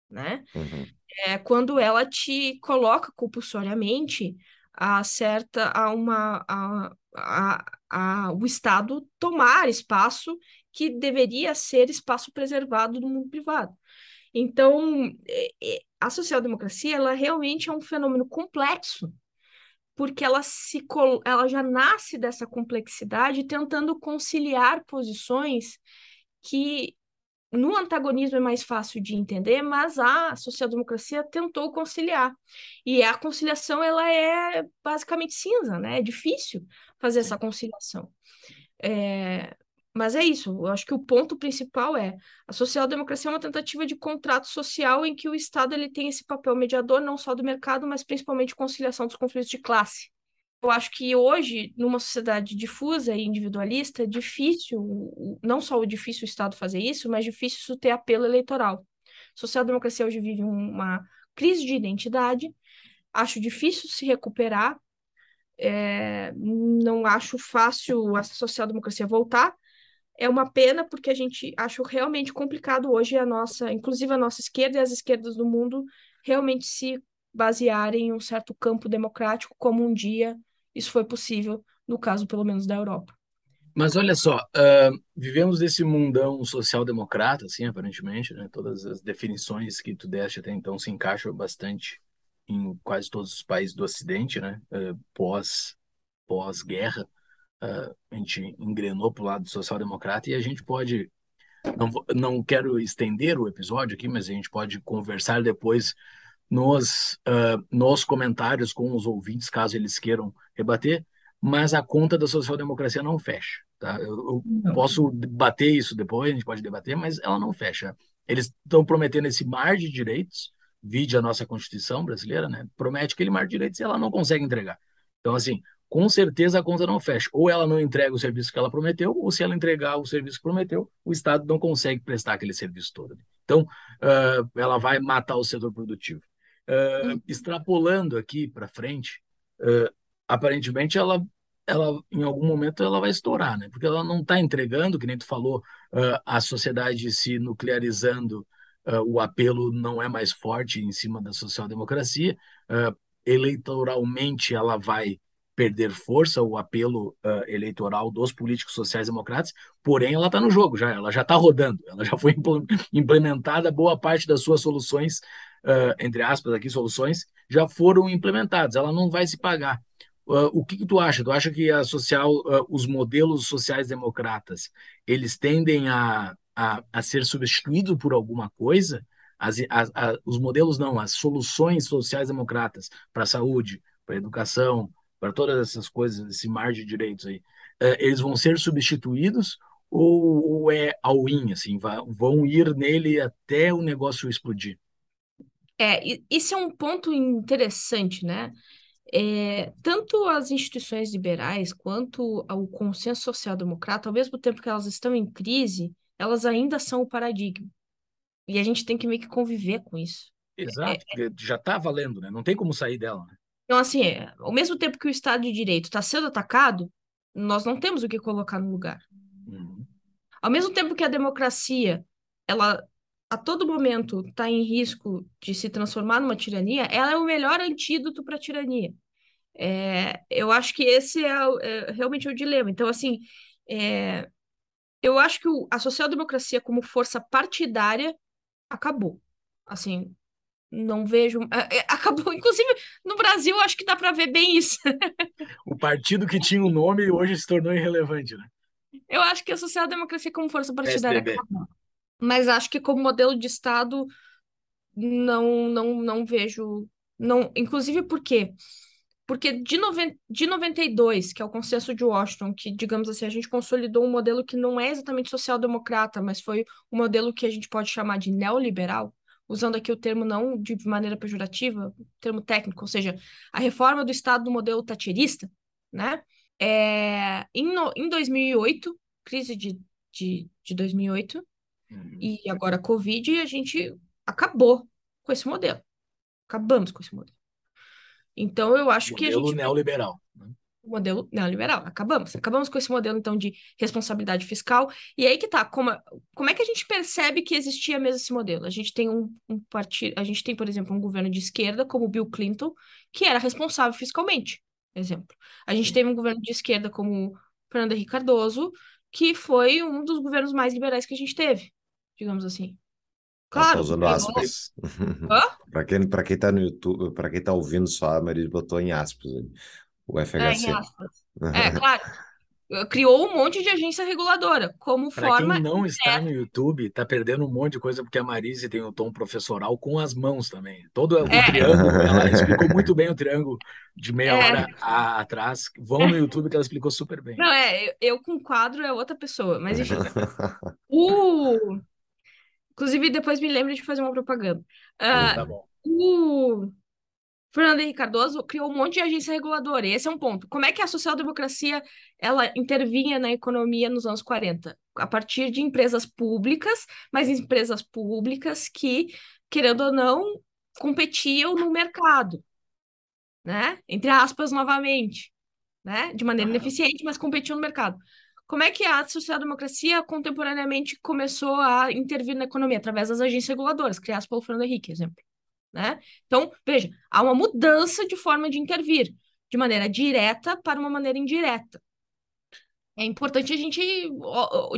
[SPEAKER 3] né? Uhum. É quando ela te coloca compulsoriamente a certa a uma a, a, a, o Estado tomar espaço que deveria ser espaço preservado do mundo privado. Então, é, é, a social-democracia ela realmente é um fenômeno complexo porque ela se ela já nasce dessa complexidade tentando conciliar posições que no antagonismo é mais fácil de entender, mas a social-democracia tentou conciliar. E a conciliação ela é basicamente cinza, né? É difícil fazer essa conciliação. É, mas é isso, eu acho que o ponto principal é a social-democracia é uma tentativa de contrato social em que o Estado ele tem esse papel mediador não só do mercado, mas principalmente conciliação dos conflitos de classe. Eu acho que hoje, numa sociedade difusa e individualista, é difícil, não só o difícil o Estado fazer isso, mas difícil isso ter apelo eleitoral. Social-democracia hoje vive uma crise de identidade, acho difícil se recuperar, é, não acho fácil a social-democracia voltar, é uma pena porque a gente acha realmente complicado hoje a nossa, inclusive a nossa esquerda e as esquerdas do mundo realmente se basearem em um certo campo democrático, como um dia isso foi possível, no caso pelo menos da Europa.
[SPEAKER 1] Mas olha só, uh, vivemos nesse mundão social-democrata, assim, aparentemente, né? Todas as definições que tu deste até então se encaixam bastante em quase todos os países do Ocidente, né? Uh, pós pós-guerra uh, a gente engrenou para o lado social-democrata e a gente pode. Não, não quero estender o episódio aqui, mas a gente pode conversar depois nos, uh, nos comentários com os ouvintes, caso eles queiram rebater. mas a conta da social-democracia não fecha. Tá? Eu, eu posso debater isso depois, a gente pode debater, mas ela não fecha. Eles estão prometendo esse mar de direitos, vide a nossa Constituição brasileira, né? promete aquele mar de direitos e ela não consegue entregar. Então, assim, com certeza a conta não fecha. Ou ela não entrega o serviço que ela prometeu, ou se ela entregar o serviço que prometeu, o Estado não consegue prestar aquele serviço todo. Então, uh, ela vai matar o setor produtivo. Uh, extrapolando aqui para frente, uh, aparentemente ela, ela, em algum momento, ela vai estourar, né? Porque ela não está entregando, que nem tu falou, a sociedade se nuclearizando, o apelo não é mais forte em cima da social-democracia. eleitoralmente, ela vai perder força o apelo uh, eleitoral dos políticos sociais-democratas, porém ela está no jogo já, ela já está rodando, ela já foi implementada, boa parte das suas soluções, uh, entre aspas aqui, soluções, já foram implementadas, ela não vai se pagar. Uh, o que, que, tu acha? Tu acha que a social, os modelos sociais-democratas, eles tendem a, a, a ser substituídos por alguma coisa? As, os modelos não, as soluções sociais-democratas para a saúde, para a educação, para todas essas coisas, esse mar de direitos aí, é, eles vão ser substituídos ou, ou é all-in, assim, vão ir nele até o negócio explodir?
[SPEAKER 3] É, isso é um ponto interessante, né? É, tanto as instituições liberais quanto o consenso social-democrata, ao mesmo tempo que elas estão em crise, elas ainda são o paradigma. E a gente tem que meio que conviver com isso.
[SPEAKER 1] Exato, é, já está valendo, né? Não tem como sair dela. Né?
[SPEAKER 3] Então, assim, é, ao mesmo tempo que o Estado de Direito está sendo atacado, nós não temos o que colocar no lugar. Uhum. Ao mesmo tempo que a democracia, ela a todo momento está em risco de se transformar numa tirania, ela é o melhor antídoto para a tirania. É, eu acho que esse é, é, realmente o dilema. Então, assim, é, eu acho que o, a social-democracia como força partidária acabou. Assim, não vejo. É, é, acabou, inclusive, no Brasil, acho que dá para ver bem isso.
[SPEAKER 1] o partido que tinha o um nome hoje se tornou irrelevante, né?
[SPEAKER 3] Eu acho que a social-democracia como força partidária acabou. Mas acho que como modelo de Estado, não, não, não vejo. Não, inclusive por quê? Porque de, noven... de 92, que é o consenso de Washington, que, digamos assim, a gente consolidou um modelo que não é exatamente social-democrata, mas foi um modelo que a gente pode chamar de neoliberal, usando aqui o termo não de maneira pejorativa, termo técnico, ou seja, a reforma do Estado do modelo tacherista, né? É, em, no, em 2008, crise de, de, de 2008, uhum. e agora Covid, a gente acabou com esse modelo. Acabamos com esse modelo. Então, eu acho
[SPEAKER 1] modelo
[SPEAKER 3] que a gente.
[SPEAKER 1] neoliberal.
[SPEAKER 3] O modelo neoliberal. Acabamos. Acabamos com esse modelo, então, de responsabilidade fiscal. E aí que tá, como, como é que a gente percebe que existia mesmo esse modelo? A gente tem um, um partido, a gente tem, por exemplo, um governo de esquerda, como o Bill Clinton, que era responsável fiscalmente, exemplo. A gente teve um governo de esquerda como o Fernando Henrique Cardoso, que foi um dos governos mais liberais que a gente teve, digamos assim.
[SPEAKER 2] Claro. Usando aspas. para quem, para quem tá no YouTube, para quem tá ouvindo só, a Maria botou em aspas. O FHC.
[SPEAKER 3] É, é claro. Criou um monte de agência reguladora, como
[SPEAKER 1] Para
[SPEAKER 3] forma.
[SPEAKER 1] quem não está no YouTube, está perdendo um monte de coisa, porque a Marise tem o um tom professoral com as mãos também. Todo o é. triângulo, ela explicou muito bem o triângulo de meia é. hora a, atrás. Vão no YouTube que ela explicou super bem.
[SPEAKER 3] Não, é, eu, eu com quadro é outra pessoa, mas enfim. o... Inclusive, depois me lembre de fazer uma propaganda. Uh, tá bom. O Fernando Henrique Cardoso criou um monte de agência reguladora, e esse é um ponto. Como é que a social-democracia ela intervinha na economia nos anos 40? A partir de empresas públicas, mas empresas públicas que, querendo ou não, competiam no mercado, né? Entre aspas, novamente, né? De maneira ineficiente, mas competiam no mercado. Como é que a social-democracia contemporaneamente começou a intervir na economia? Através das agências reguladoras, criadas pelo Fernando Henrique, exemplo. Né? Então, veja, há uma mudança de forma de intervir, de maneira direta para uma maneira indireta. É importante a gente,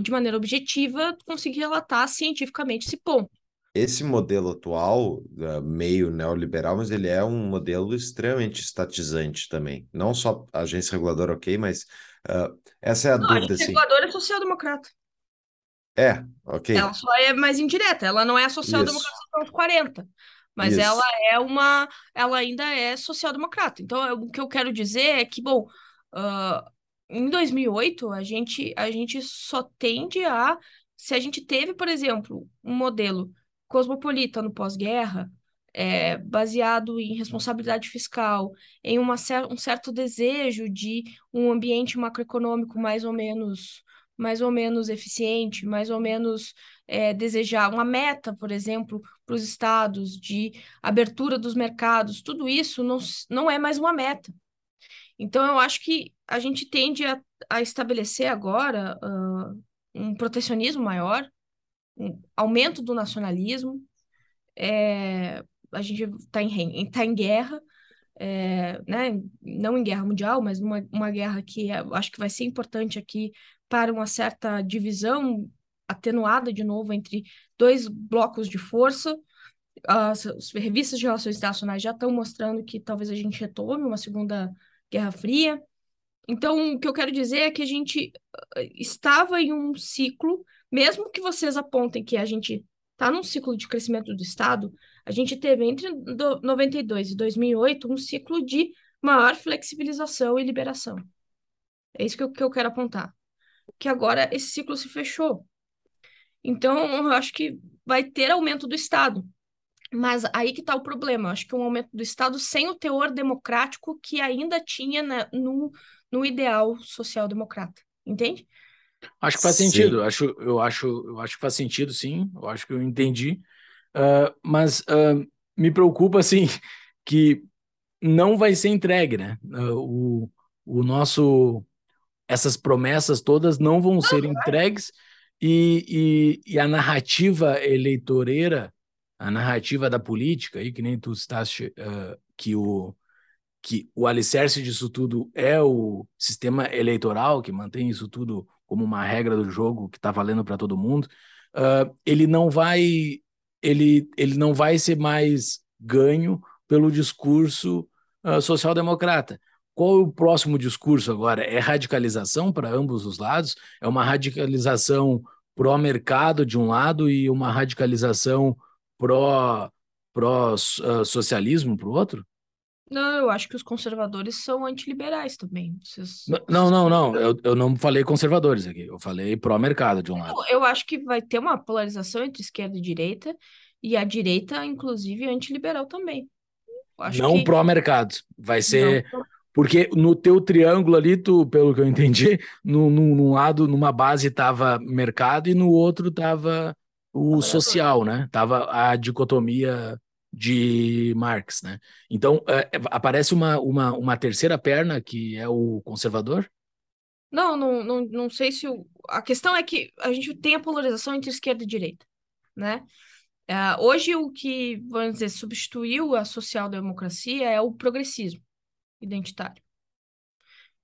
[SPEAKER 3] de maneira objetiva, conseguir relatar cientificamente esse ponto.
[SPEAKER 2] Esse modelo atual, meio neoliberal, mas ele é um modelo extremamente estatizante também. Não só a agência reguladora, ok, mas uh, essa é a Não, dúvida. A agência
[SPEAKER 3] assim. reguladora é social-democrata.
[SPEAKER 2] É, ok.
[SPEAKER 3] Ela só é mais indireta, ela não é social-democrata aos 40 mas ela é uma, ela ainda é social-democrata. Então, eu, o que eu quero dizer é que, bom, Uh, em 2008, a gente, a gente só tende a. Se a gente teve, por exemplo, um modelo cosmopolita no pós-guerra, é, baseado em responsabilidade fiscal, em uma, um certo desejo de um ambiente macroeconômico mais ou menos mais ou menos eficiente, mais ou menos é, desejar uma meta, por exemplo, para os estados de abertura dos mercados, tudo isso não, não é mais uma meta. Então, eu acho que a gente tende a, a estabelecer agora uh, um protecionismo maior, um aumento do nacionalismo, é, a gente está em, tá em guerra, é, né? não em guerra mundial, mas uma, uma guerra que é, acho que vai ser importante aqui para uma certa divisão atenuada de novo entre dois blocos de força. As, as revistas de relações internacionais já estão mostrando que talvez a gente retome uma segunda Guerra Fria. Então, o que eu quero dizer é que a gente eh, estava em um ciclo, mesmo que vocês apontem que a gente está num ciclo de crescimento do Estado, a gente teve entre 92 e 2008 um ciclo de maior flexibilização e liberação. É isso que eu, que eu quero apontar. Que agora esse ciclo se fechou. Então, eu acho que vai ter aumento do Estado. Mas aí que está o problema. Eu acho que um aumento do Estado sem o teor democrático que ainda tinha na, no, no ideal social-democrata. Entende?
[SPEAKER 1] Acho que faz sim. sentido. Acho, eu, acho, eu acho que faz sentido, sim. Eu acho que eu entendi. Uh, mas uh, me preocupa, assim, que não vai ser entregue, né? Uh, o, o nosso... Essas promessas todas não vão ser entregues e, e, e a narrativa eleitoreira a narrativa da política, aí, que nem tu citaste, uh, que, o, que o alicerce disso tudo é o sistema eleitoral, que mantém isso tudo como uma regra do jogo que está valendo para todo mundo, uh, ele não vai ele, ele não vai ser mais ganho pelo discurso uh, social-democrata. Qual é o próximo discurso agora? É radicalização para ambos os lados? É uma radicalização pró-mercado de um lado e uma radicalização pró, pró uh, socialismo para o outro?
[SPEAKER 3] Não, eu acho que os conservadores são antiliberais também. Vocês,
[SPEAKER 1] não, não, não, Eu, eu não falei conservadores aqui, eu falei pró-mercado de um lado.
[SPEAKER 3] Eu acho que vai ter uma polarização entre esquerda e direita, e a direita, inclusive, é antiliberal também.
[SPEAKER 1] não que... pró-mercado, vai ser. Não. Porque no teu triângulo ali, tu, pelo que eu entendi, num lado, numa base estava mercado e no outro estava o social, né? Tava a dicotomia de Marx, né? Então, é, aparece uma, uma, uma terceira perna que é o conservador?
[SPEAKER 3] Não, não, não, não sei se o... A questão é que a gente tem a polarização entre esquerda e direita, né? É, hoje, o que, vamos dizer, substituiu a social-democracia é o progressismo identitário,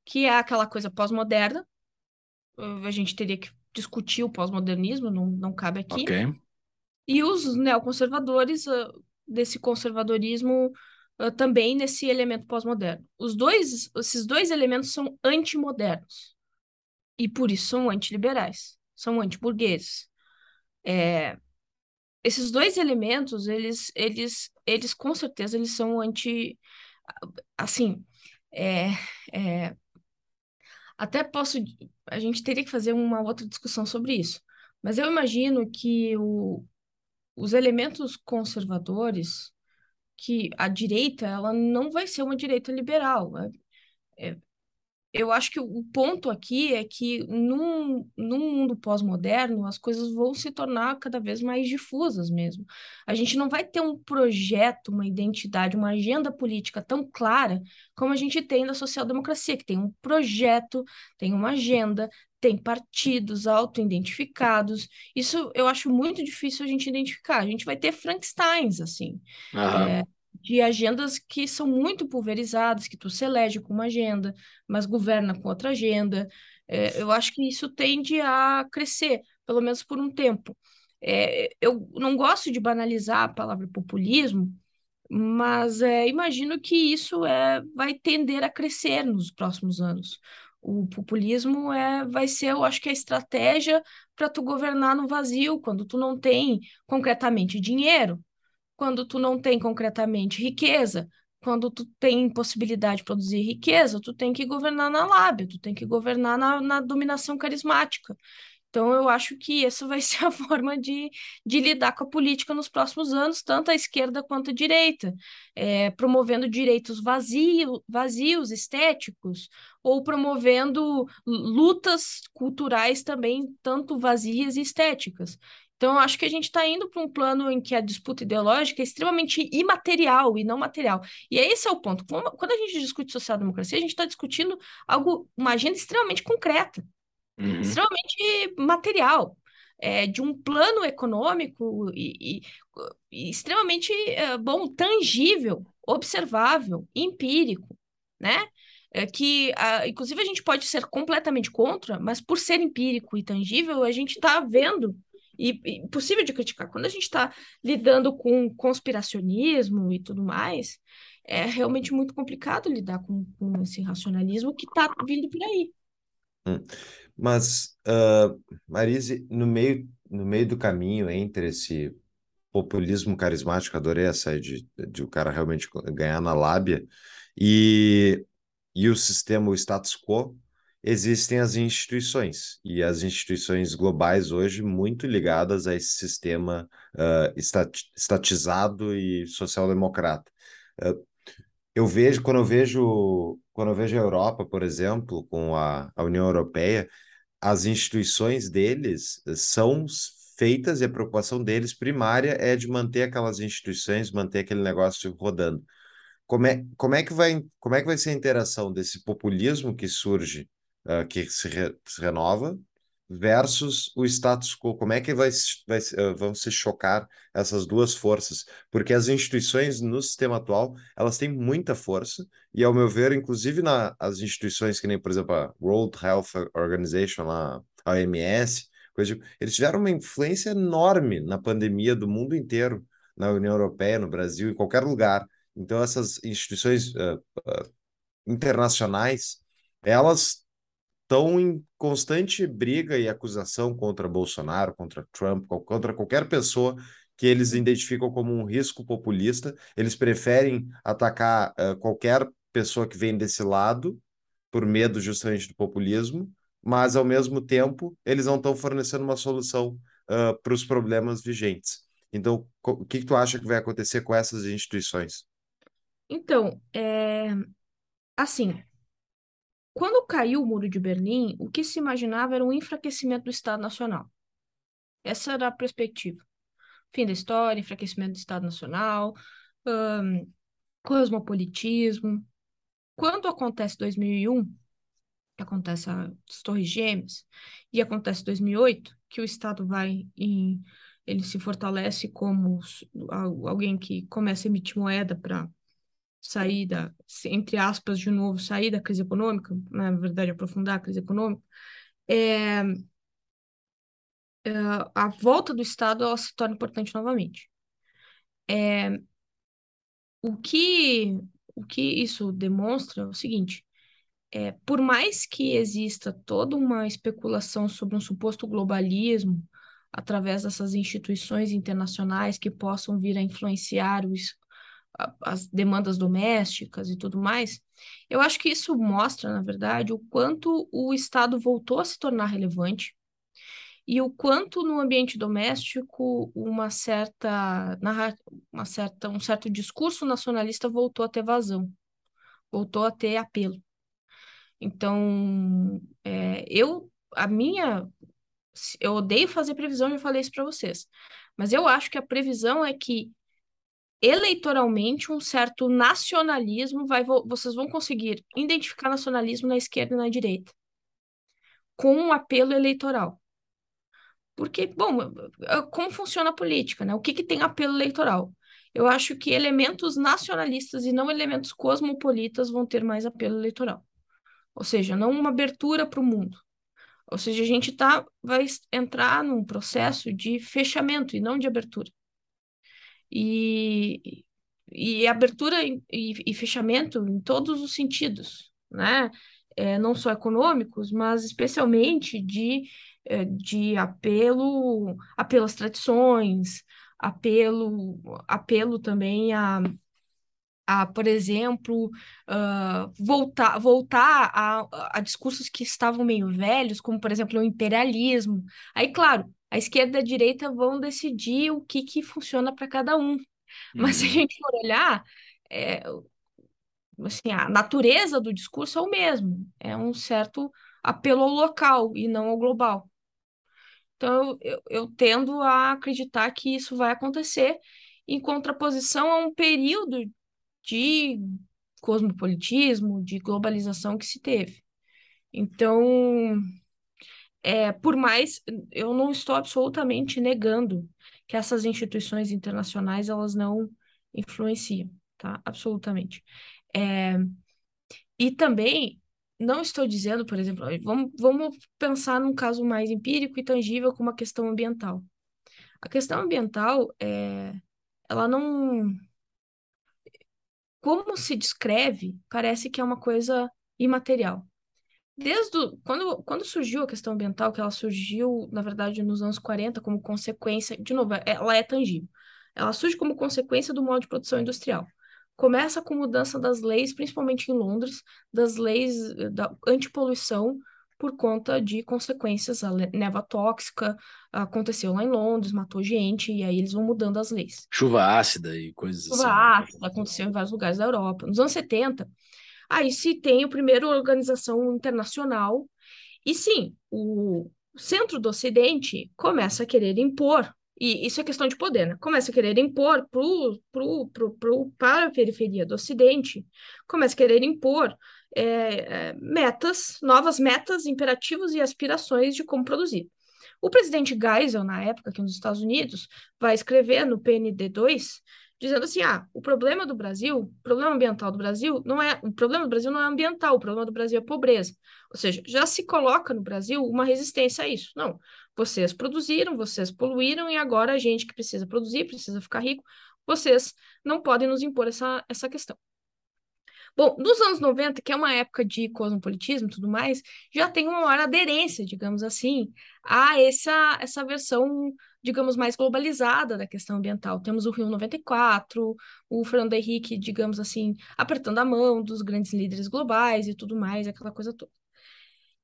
[SPEAKER 3] que é aquela coisa pós-moderna. A gente teria que discutir o pós-modernismo, não, não cabe aqui.
[SPEAKER 1] Okay.
[SPEAKER 3] E os neoconservadores uh, desse conservadorismo uh, também nesse elemento pós-moderno. Os dois, esses dois elementos são antimodernos e por isso são antiliberais, são antiburgueses. É, esses dois elementos, eles, eles, eles com certeza eles são anti, assim, é, é, até posso. A gente teria que fazer uma outra discussão sobre isso. Mas eu imagino que o, os elementos conservadores, que a direita, ela não vai ser uma direita liberal. Né? É, eu acho que o ponto aqui é que num, num mundo pós-moderno as coisas vão se tornar cada vez mais difusas mesmo. A gente não vai ter um projeto, uma identidade, uma agenda política tão clara como a gente tem na social-democracia, que tem um projeto, tem uma agenda, tem partidos auto-identificados. Isso eu acho muito difícil a gente identificar. A gente vai ter Frankensteins, assim.
[SPEAKER 1] É,
[SPEAKER 3] de agendas que são muito pulverizadas, que tu se elege com uma agenda, mas governa com outra agenda. É, eu acho que isso tende a crescer, pelo menos por um tempo. É, eu não gosto de banalizar a palavra populismo, mas é, imagino que isso é, vai tender a crescer nos próximos anos. O populismo é, vai ser, eu acho que a estratégia para tu governar no vazio, quando tu não tem concretamente dinheiro, quando tu não tem concretamente riqueza, quando tu tem possibilidade de produzir riqueza, tu tem que governar na lábia, tu tem que governar na, na dominação carismática. Então, eu acho que essa vai ser a forma de, de lidar com a política nos próximos anos, tanto a esquerda quanto a direita, é, promovendo direitos vazio, vazios, estéticos, ou promovendo lutas culturais também, tanto vazias e estéticas. Então, eu acho que a gente está indo para um plano em que a disputa ideológica é extremamente imaterial e não material. E esse é o ponto. Quando a gente discute social-democracia, a gente está discutindo algo, uma agenda extremamente concreta uhum. extremamente material, é, de um plano econômico e, e, e extremamente é, bom, tangível, observável, empírico, né? É que, a, inclusive, a gente pode ser completamente contra, mas por ser empírico e tangível, a gente está vendo e, e possível de criticar. Quando a gente está lidando com conspiracionismo e tudo mais, é realmente muito complicado lidar com, com esse racionalismo que está vindo por aí.
[SPEAKER 2] Hum. Mas, uh, Marise, no meio, no meio do caminho entre esse populismo carismático, adorei essa de, de o cara realmente ganhar na lábia, e, e o sistema, o status quo, existem as instituições, e as instituições globais hoje muito ligadas a esse sistema uh, estatizado e social-democrata. Uh, eu vejo, quando eu vejo, quando eu vejo a Europa, por exemplo, com a, a União Europeia, as instituições deles são feitas e a preocupação deles primária é de manter aquelas instituições, manter aquele negócio rodando. Como é, como é, que, vai, como é que vai ser a interação desse populismo que surge, uh, que se, re, se renova, versus o status quo. Como é que vai, vai, uh, vão se chocar essas duas forças? Porque as instituições no sistema atual, elas têm muita força, e ao meu ver, inclusive nas as instituições que nem, por exemplo, a World Health Organization, lá, a OMS, coisa, eles tiveram uma influência enorme na pandemia do mundo inteiro, na União Europeia, no Brasil, em qualquer lugar. Então, essas instituições uh, uh, internacionais, elas estão em constante briga e acusação contra Bolsonaro, contra Trump, contra qualquer pessoa que eles identificam como um risco populista. Eles preferem atacar uh, qualquer pessoa que vem desse lado, por medo justamente do populismo, mas ao mesmo tempo eles não estão fornecendo uma solução uh, para os problemas vigentes. Então, o que, que tu acha que vai acontecer com essas instituições?
[SPEAKER 3] Então, é... assim, quando caiu o Muro de Berlim, o que se imaginava era um enfraquecimento do Estado Nacional. Essa era a perspectiva. Fim da história, enfraquecimento do Estado Nacional, um, cosmopolitismo. Quando acontece 2001, que acontece as Torres Gêmeas, e acontece 2008, que o Estado vai em, ele se fortalece como alguém que começa a emitir moeda para sair da, entre aspas, de novo, sair da crise econômica, na verdade, aprofundar a crise econômica, é, é, a volta do Estado ela se torna importante novamente. É, o que, o que isso demonstra é o seguinte: é, por mais que exista toda uma especulação sobre um suposto globalismo através dessas instituições internacionais que possam vir a influenciar os, as demandas domésticas e tudo mais, eu acho que isso mostra, na verdade, o quanto o Estado voltou a se tornar relevante e o quanto no ambiente doméstico uma certa, uma certa um certo discurso nacionalista voltou a ter vazão, voltou a ter apelo. Então, é, eu a minha eu odeio fazer previsão, já falei isso para vocês, mas eu acho que a previsão é que eleitoralmente um certo nacionalismo vai vocês vão conseguir identificar nacionalismo na esquerda e na direita com um apelo eleitoral. Porque, bom, é, como funciona a política, né? O que, que tem apelo eleitoral? Eu acho que elementos nacionalistas e não elementos cosmopolitas vão ter mais apelo eleitoral. Ou seja, não uma abertura para o mundo. Ou seja, a gente tá, vai entrar num processo de fechamento e não de abertura e, e abertura e, e fechamento em todos os sentidos, né? É, não só econômicos, mas especialmente de, é, de apelo, apelo às tradições, apelo, apelo também a, a, por exemplo, uh, voltar, voltar a, a discursos que estavam meio velhos, como, por exemplo, o imperialismo. Aí, claro, a esquerda e a direita vão decidir o que, que funciona para cada um. Mas se a
[SPEAKER 1] Uhum.
[SPEAKER 3] gente for olhar, é, assim, a natureza do discurso é o mesmo, é um certo apelo ao local e não ao global. Então, eu, eu tendo a acreditar que isso vai acontecer em contraposição a um período de cosmopolitismo, de globalização que se teve. Então, é, por mais eu não estou absolutamente negando que essas instituições internacionais elas não influenciam, tá? Absolutamente. É, e também não estou dizendo, por exemplo, vamos, vamos pensar num caso mais empírico e tangível como a questão ambiental. A questão ambiental, é, ela não. Como se descreve, parece que é uma coisa imaterial. Desde o, quando, quando surgiu a questão ambiental, que ela surgiu, na verdade, nos anos 40, como consequência, de novo, ela é tangível. Ela surge como consequência do modo de produção industrial. Começa com mudança das leis, principalmente em Londres, das leis da antipoluição, por conta de consequências. A neva tóxica aconteceu lá em Londres, matou gente, e aí eles vão mudando as leis.
[SPEAKER 1] Chuva ácida e coisas
[SPEAKER 3] Chuva
[SPEAKER 1] assim. né?
[SPEAKER 3] ácida aconteceu em vários lugares da Europa. Nos anos 70, aí se tem o primeiro organização internacional, e sim, o centro do Ocidente começa a querer impor, e isso é questão de poder, né? Começa a querer impor pro, pro, pro, pro, para a periferia do Ocidente, começa a querer impor é, é, metas, novas metas, imperativos e aspirações de como produzir. O presidente Geisel, na época, aqui nos Estados Unidos, vai escrever no PND2 dizendo assim: ah, o problema do Brasil, o problema ambiental do Brasil não é. O problema do Brasil não é ambiental, o problema do Brasil é pobreza. Ou seja, já se coloca no Brasil uma resistência a isso. Não, vocês produziram, vocês poluíram, e agora a gente que precisa produzir, precisa ficar rico, vocês não podem nos impor essa, essa questão. Bom, nos anos 90, que é uma época de cosmopolitismo e tudo mais, já tem uma maior aderência, digamos assim, a essa, essa versão, digamos, mais globalizada da questão ambiental. Temos o Rio 94, o Fernando Henrique, digamos assim, apertando a mão dos grandes líderes globais e tudo mais, aquela coisa toda.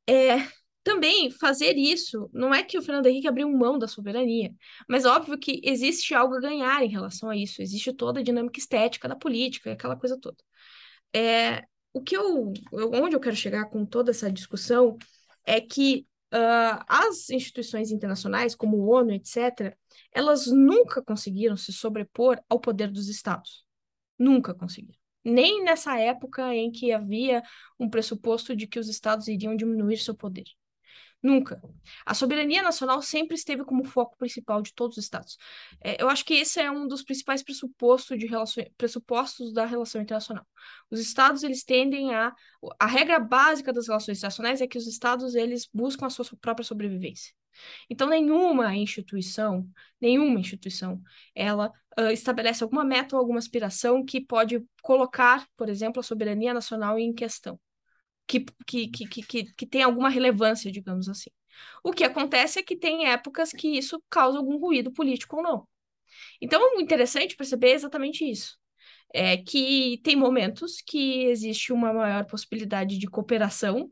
[SPEAKER 3] É, também fazer isso, não é que o Fernando Henrique abriu mão da soberania, mas óbvio que existe algo a ganhar em relação a isso, existe toda a dinâmica estética da política, aquela coisa toda. É, o que eu, onde eu quero chegar com toda essa discussão é que uh, as instituições internacionais, como o ONU, etc., elas nunca conseguiram se sobrepor ao poder dos Estados. Nunca conseguiram. Nem nessa época em que havia um pressuposto de que os Estados iriam diminuir seu poder. Nunca. A soberania nacional sempre esteve como foco principal de todos os estados. É, eu acho que esse é um dos principais pressupostos, de relação, pressupostos da relação internacional. Os estados, eles tendem a... A regra básica das relações internacionais é que os estados, eles buscam a sua própria sobrevivência. Então, nenhuma instituição, nenhuma instituição, ela uh, estabelece alguma meta ou alguma aspiração que pode colocar, por exemplo, a soberania nacional em questão que, que, que, que, que tem alguma relevância, digamos assim. O que acontece é que tem épocas que isso causa algum ruído político ou não. Então, é interessante perceber exatamente isso. É que tem momentos que existe uma maior possibilidade de cooperação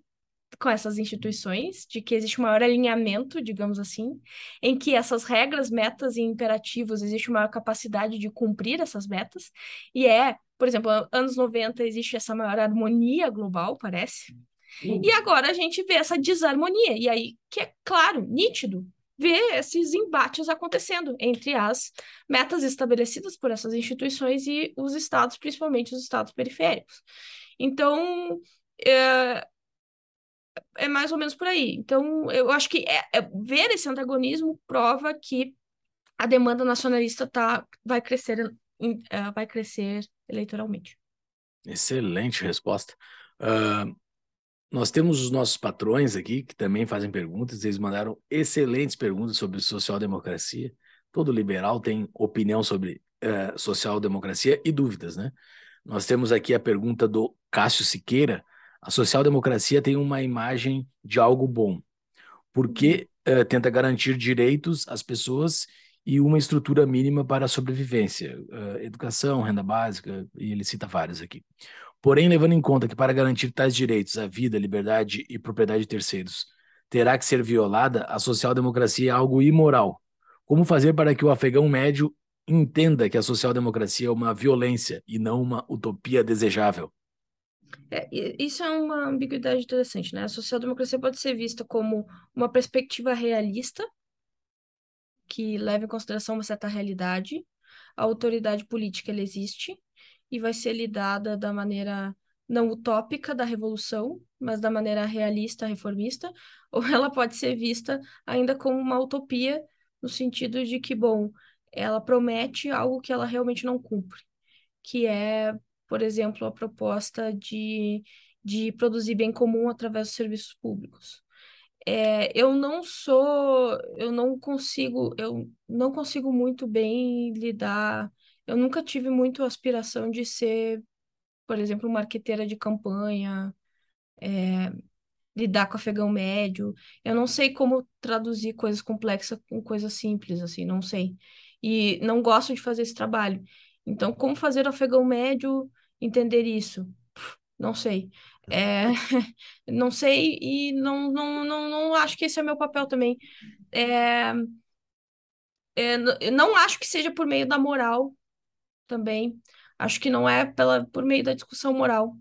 [SPEAKER 3] com essas instituições, de que existe um maior alinhamento, digamos assim, em que essas regras, metas e imperativos existe uma maior capacidade de cumprir essas metas, e é por exemplo, anos 90 existe essa maior harmonia global, parece. Uhum. E agora a gente vê essa desarmonia. E aí, que é claro, nítido, ver esses embates acontecendo entre as metas estabelecidas por essas instituições e os estados, principalmente os estados periféricos. Então, é, é mais ou menos por aí. Então, eu acho que é, é, ver esse antagonismo prova que a demanda nacionalista tá, vai crescer, uh, vai crescer eleitoralmente.
[SPEAKER 1] Excelente resposta. Uh, nós temos os nossos patrões aqui que também fazem perguntas. Eles mandaram excelentes perguntas sobre social-democracia. Todo liberal tem opinião sobre uh, social-democracia e dúvidas, né? Nós temos aqui a pergunta do Cássio Siqueira. A social-democracia tem uma imagem de algo bom, porque uh, tenta garantir direitos às pessoas e uma estrutura mínima para a sobrevivência, uh, educação, renda básica, e ele cita vários aqui. Porém, levando em conta que para garantir tais direitos à vida, liberdade e propriedade de terceiros terá que ser violada, a social-democracia é algo imoral. Como fazer para que o afegão médio entenda que a social-democracia é uma violência e não uma utopia desejável?
[SPEAKER 3] É, isso é uma ambiguidade interessante, né? A social-democracia pode ser vista como uma perspectiva realista, que leva em consideração uma certa realidade. A autoridade política ela existe e vai ser lidada da maneira não utópica da revolução, mas da maneira realista, reformista, ou ela pode ser vista ainda como uma utopia, no sentido de que, bom, ela promete algo que ela realmente não cumpre, que é por exemplo, a proposta de, de produzir bem comum através dos serviços públicos. É, eu não sou, eu não consigo, eu não consigo muito bem lidar. Eu nunca tive muito aspiração de ser, por exemplo, marqueteira de campanha, é, lidar com afegão médio. Eu não sei como traduzir coisas complexas com coisas simples, assim, não sei. E não gosto de fazer esse trabalho. Então, como fazer o afegão médio entender isso? Não sei. É, não sei e não, não, não, não acho que esse é o meu papel também. É, é, não acho que seja por meio da moral também. Acho que não é pela, por meio da discussão moral.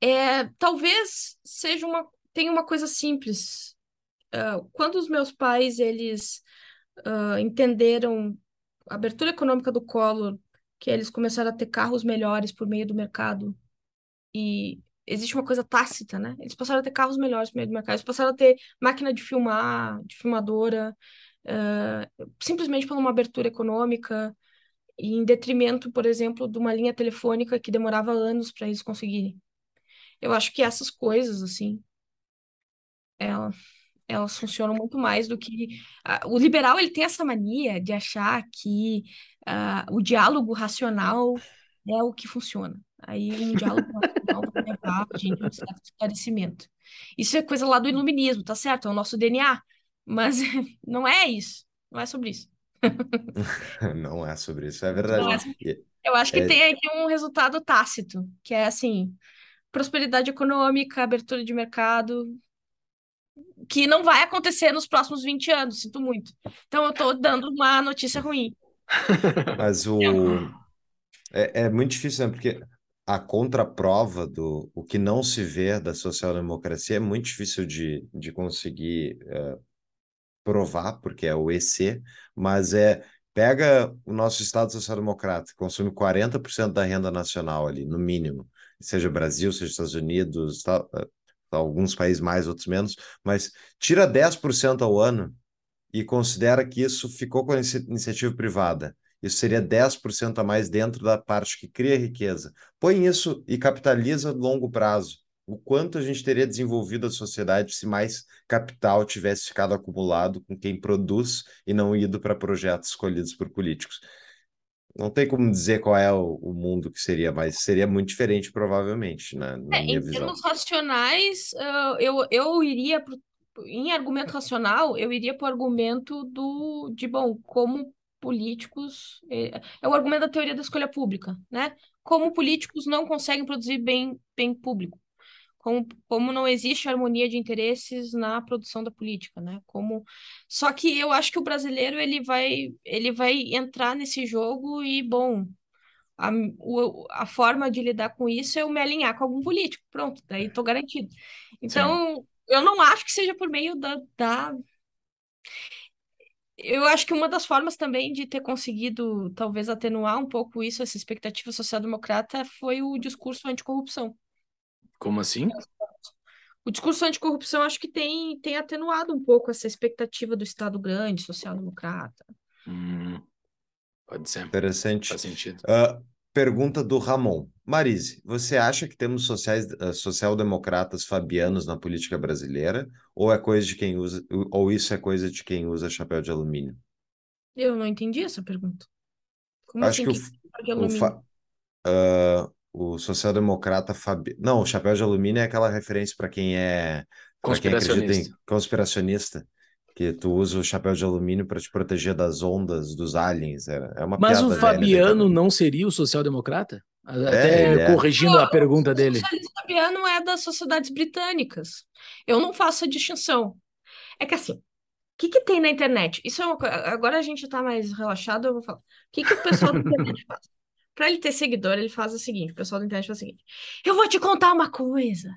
[SPEAKER 3] É, talvez seja uma tenha uma coisa simples. Uh, quando os meus pais eles uh, entenderam abertura econômica do Collor que eles começaram a ter carros melhores por meio do mercado. E existe uma coisa tácita, né? Eles passaram a ter carros melhores por meio do mercado, eles passaram a ter máquina de filmar, de filmadora, uh, simplesmente por uma abertura econômica, e em detrimento, por exemplo, de uma linha telefônica que demorava anos para eles conseguirem. Eu acho que essas coisas, assim, ela, elas funcionam muito mais do que. Uh, o liberal ele tem essa mania de achar que uh, o diálogo racional é o que funciona. Aí um diálogo racional vai levar a gente um certo esclarecimento. Isso é coisa lá do iluminismo, tá certo? É o nosso DNA. Mas não é isso. Não é sobre isso.
[SPEAKER 2] não é sobre isso, é verdade.
[SPEAKER 3] É Eu acho que é... tem aqui um resultado tácito, que é assim, prosperidade econômica, abertura de mercado, que não vai acontecer nos próximos 20 anos, sinto muito. Então eu estou dando uma notícia ruim.
[SPEAKER 2] Mas o... É, é muito difícil, né? Porque a contraprova do o que não se vê da social-democracia é muito difícil de, de conseguir é, provar, porque é o EC, mas é pega o nosso Estado social-democrata, que consome 40% da renda nacional ali, no mínimo, seja Brasil, seja Estados Unidos, tá, alguns países mais, outros menos, mas tira 10% ao ano e considera que isso ficou com a iniciativa privada. Isso seria 10% a mais dentro da parte que cria riqueza. Põe isso e capitaliza no longo prazo. O quanto a gente teria desenvolvido a sociedade se mais capital tivesse ficado acumulado com quem produz e não ido para projetos escolhidos por políticos. Não tem como dizer qual é o, o mundo que seria, mas seria muito diferente, provavelmente, né, na
[SPEAKER 3] é, minha
[SPEAKER 2] em
[SPEAKER 3] visão. Em termos racionais, eu, eu iria pro em argumento racional, eu iria para o argumento do de bom, como políticos é, é, o argumento da teoria da escolha pública, né? Como políticos não conseguem produzir bem bem público, como, como não existe harmonia de interesses na produção da política, né? Como só que eu acho que o brasileiro ele vai ele vai entrar nesse jogo e bom a, o, a forma de lidar com isso é eu me alinhar com algum político. Pronto, daí estou garantido. Então, Sim eu não acho que seja por meio da, da. Eu acho que uma das formas também de ter conseguido, talvez, atenuar um pouco isso, essa expectativa social-democrata, foi o discurso anticorrupção.
[SPEAKER 1] Como assim?
[SPEAKER 3] O discurso anticorrupção acho que tem, tem atenuado um pouco essa expectativa do Estado grande, social-democrata.
[SPEAKER 1] Hum, pode ser.
[SPEAKER 2] Interessante.
[SPEAKER 1] Faz sentido.
[SPEAKER 2] Uh, Pergunta do Ramon. Marise, você acha que temos sociais, uh, social-democratas fabianos na política brasileira? Ou é coisa de quem usa, ou isso é coisa de quem usa chapéu de alumínio?
[SPEAKER 3] Eu não entendi essa pergunta. Como
[SPEAKER 2] Acho
[SPEAKER 3] assim,
[SPEAKER 2] que o, que o, fa, uh, o social-democrata fabiano. Não, o chapéu de alumínio é aquela referência para quem é. Para quem acredita em conspiracionista. que tu usa o chapéu de alumínio para te proteger das ondas dos aliens. É, é uma
[SPEAKER 1] Mas
[SPEAKER 2] piada
[SPEAKER 1] o Fabiano não seria o social-democrata?
[SPEAKER 2] ele
[SPEAKER 1] Até
[SPEAKER 2] é.
[SPEAKER 1] corrigindo a pergunta
[SPEAKER 3] O
[SPEAKER 1] dele.
[SPEAKER 3] socialismo fabiano é das sociedades britânicas. Eu não faço a distinção. É que assim, o que que tem na internet? Isso é uma coisa. Agora a gente tá mais relaxado, eu vou falar. O que que o pessoal da internet faz? Para ele ter seguidor, ele faz o seguinte: o pessoal da internet faz o seguinte: eu vou te contar uma coisa.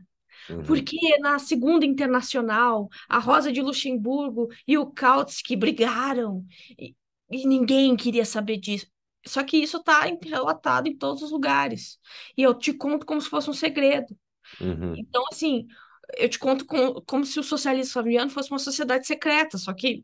[SPEAKER 2] Uhum.
[SPEAKER 3] Porque na Segunda Internacional, a Rosa de Luxemburgo e o Kautsky brigaram e, e ninguém queria saber disso. Só que isso está relatado em todos os lugares. E eu te conto como se fosse um segredo.
[SPEAKER 2] Uhum.
[SPEAKER 3] Então, assim, eu te conto com- como se o socialismo fabiano fosse uma sociedade secreta, só que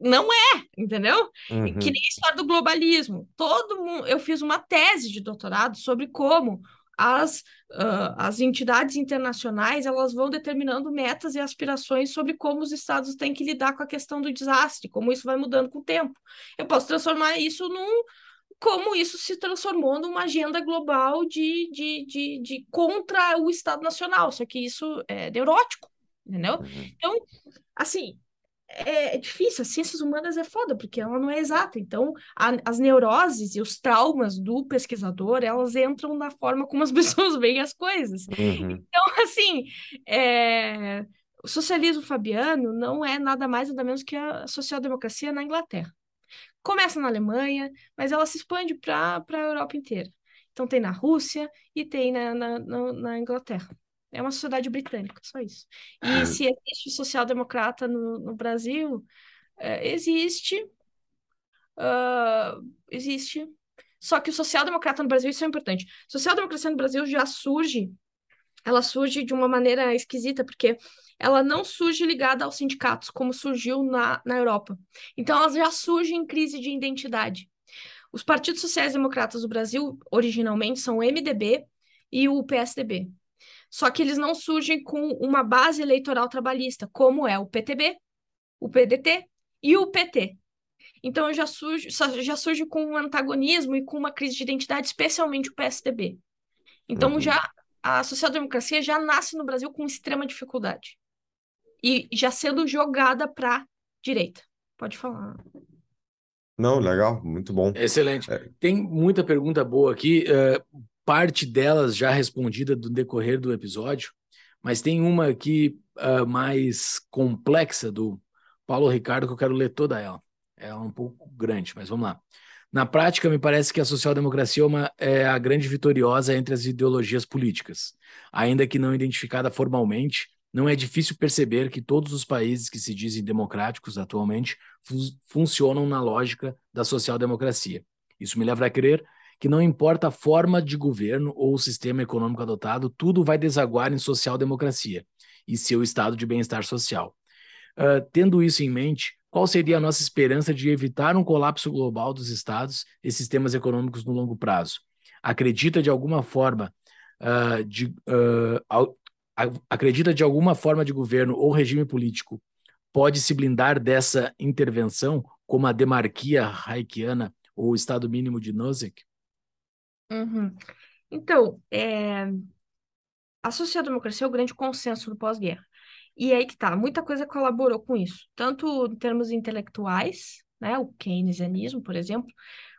[SPEAKER 3] não é, entendeu?
[SPEAKER 2] Uhum.
[SPEAKER 3] Que nem a história do globalismo. Todo mundo, eu fiz uma tese de doutorado sobre como as, ah, as entidades internacionais elas vão determinando metas e aspirações sobre como os estados têm que lidar com a questão do desastre, como isso vai mudando com o tempo. Eu posso transformar isso num como isso se transformou numa agenda global de, de, de, de contra o Estado Nacional, só que isso é neurótico, entendeu?
[SPEAKER 2] Uhum.
[SPEAKER 3] Então, assim, é, é difícil, as ciências humanas é foda, porque ela não é exata. Então, a- as neuroses e os traumas do pesquisador, elas entram na forma como as pessoas veem as coisas.
[SPEAKER 2] Uhum.
[SPEAKER 3] Então, assim, é, o socialismo fabiano não é nada mais nada menos que a social-democracia na Inglaterra. Começa na Alemanha, mas ela se expande para a Europa inteira. Então, tem na Rússia e tem na, na, na, na Inglaterra. É uma sociedade britânica, só isso. E
[SPEAKER 2] Hum.
[SPEAKER 3] se existe social-democrata no, no Brasil, é, existe. ah, existe. Só que o social-democrata no Brasil, isso é importante. Social-democracia no Brasil já surge, ela surge de uma maneira esquisita, porque ela não surge ligada aos sindicatos, como surgiu na, na Europa. Então, ela já surge em crise de identidade. Os partidos sociais-democratas do Brasil, originalmente, são o MDB e o PSDB. Só que eles não surgem com uma base eleitoral trabalhista, como é o PTB, o PDT e o PT. Então já surge, já surge com um antagonismo e com uma crise de identidade, especialmente o PSDB. Então
[SPEAKER 2] Uhum.
[SPEAKER 3] já a social-democracia já nasce no Brasil com extrema dificuldade e já sendo jogada para direita. Pode falar.
[SPEAKER 2] Não, legal, muito bom.
[SPEAKER 1] Excelente.
[SPEAKER 2] É.
[SPEAKER 1] Tem muita pergunta boa aqui, eh, parte delas já respondida do decorrer do episódio, mas tem uma aqui ah, mais complexa do Paulo Ricardo que eu quero ler toda ela. É um pouco grande, mas vamos lá. Na prática, me parece que a social-democracia é, é a grande vitoriosa entre as ideologias políticas. Ainda que não identificada formalmente, não é difícil perceber que todos os países que se dizem democráticos atualmente fu- funcionam na lógica da social-democracia. Isso me leva a crer que não importa a forma de governo ou o sistema econômico adotado, tudo vai desaguar em social-democracia e seu estado de bem-estar social. Ah, tendo isso em mente, qual seria a nossa esperança de evitar um colapso global dos estados e sistemas econômicos no longo prazo? Acredita de alguma forma ah, de, ah, al- a- acredita de alguma forma de governo ou regime político pode se blindar dessa intervenção, como a demarquia haickiana ou o Estado mínimo de Nozick?
[SPEAKER 3] Uhum. Então, é, a social-democracia é o grande consenso do pós-guerra. E aí que tá, muita coisa colaborou com isso, tanto em termos intelectuais, né, o keynesianismo, por exemplo,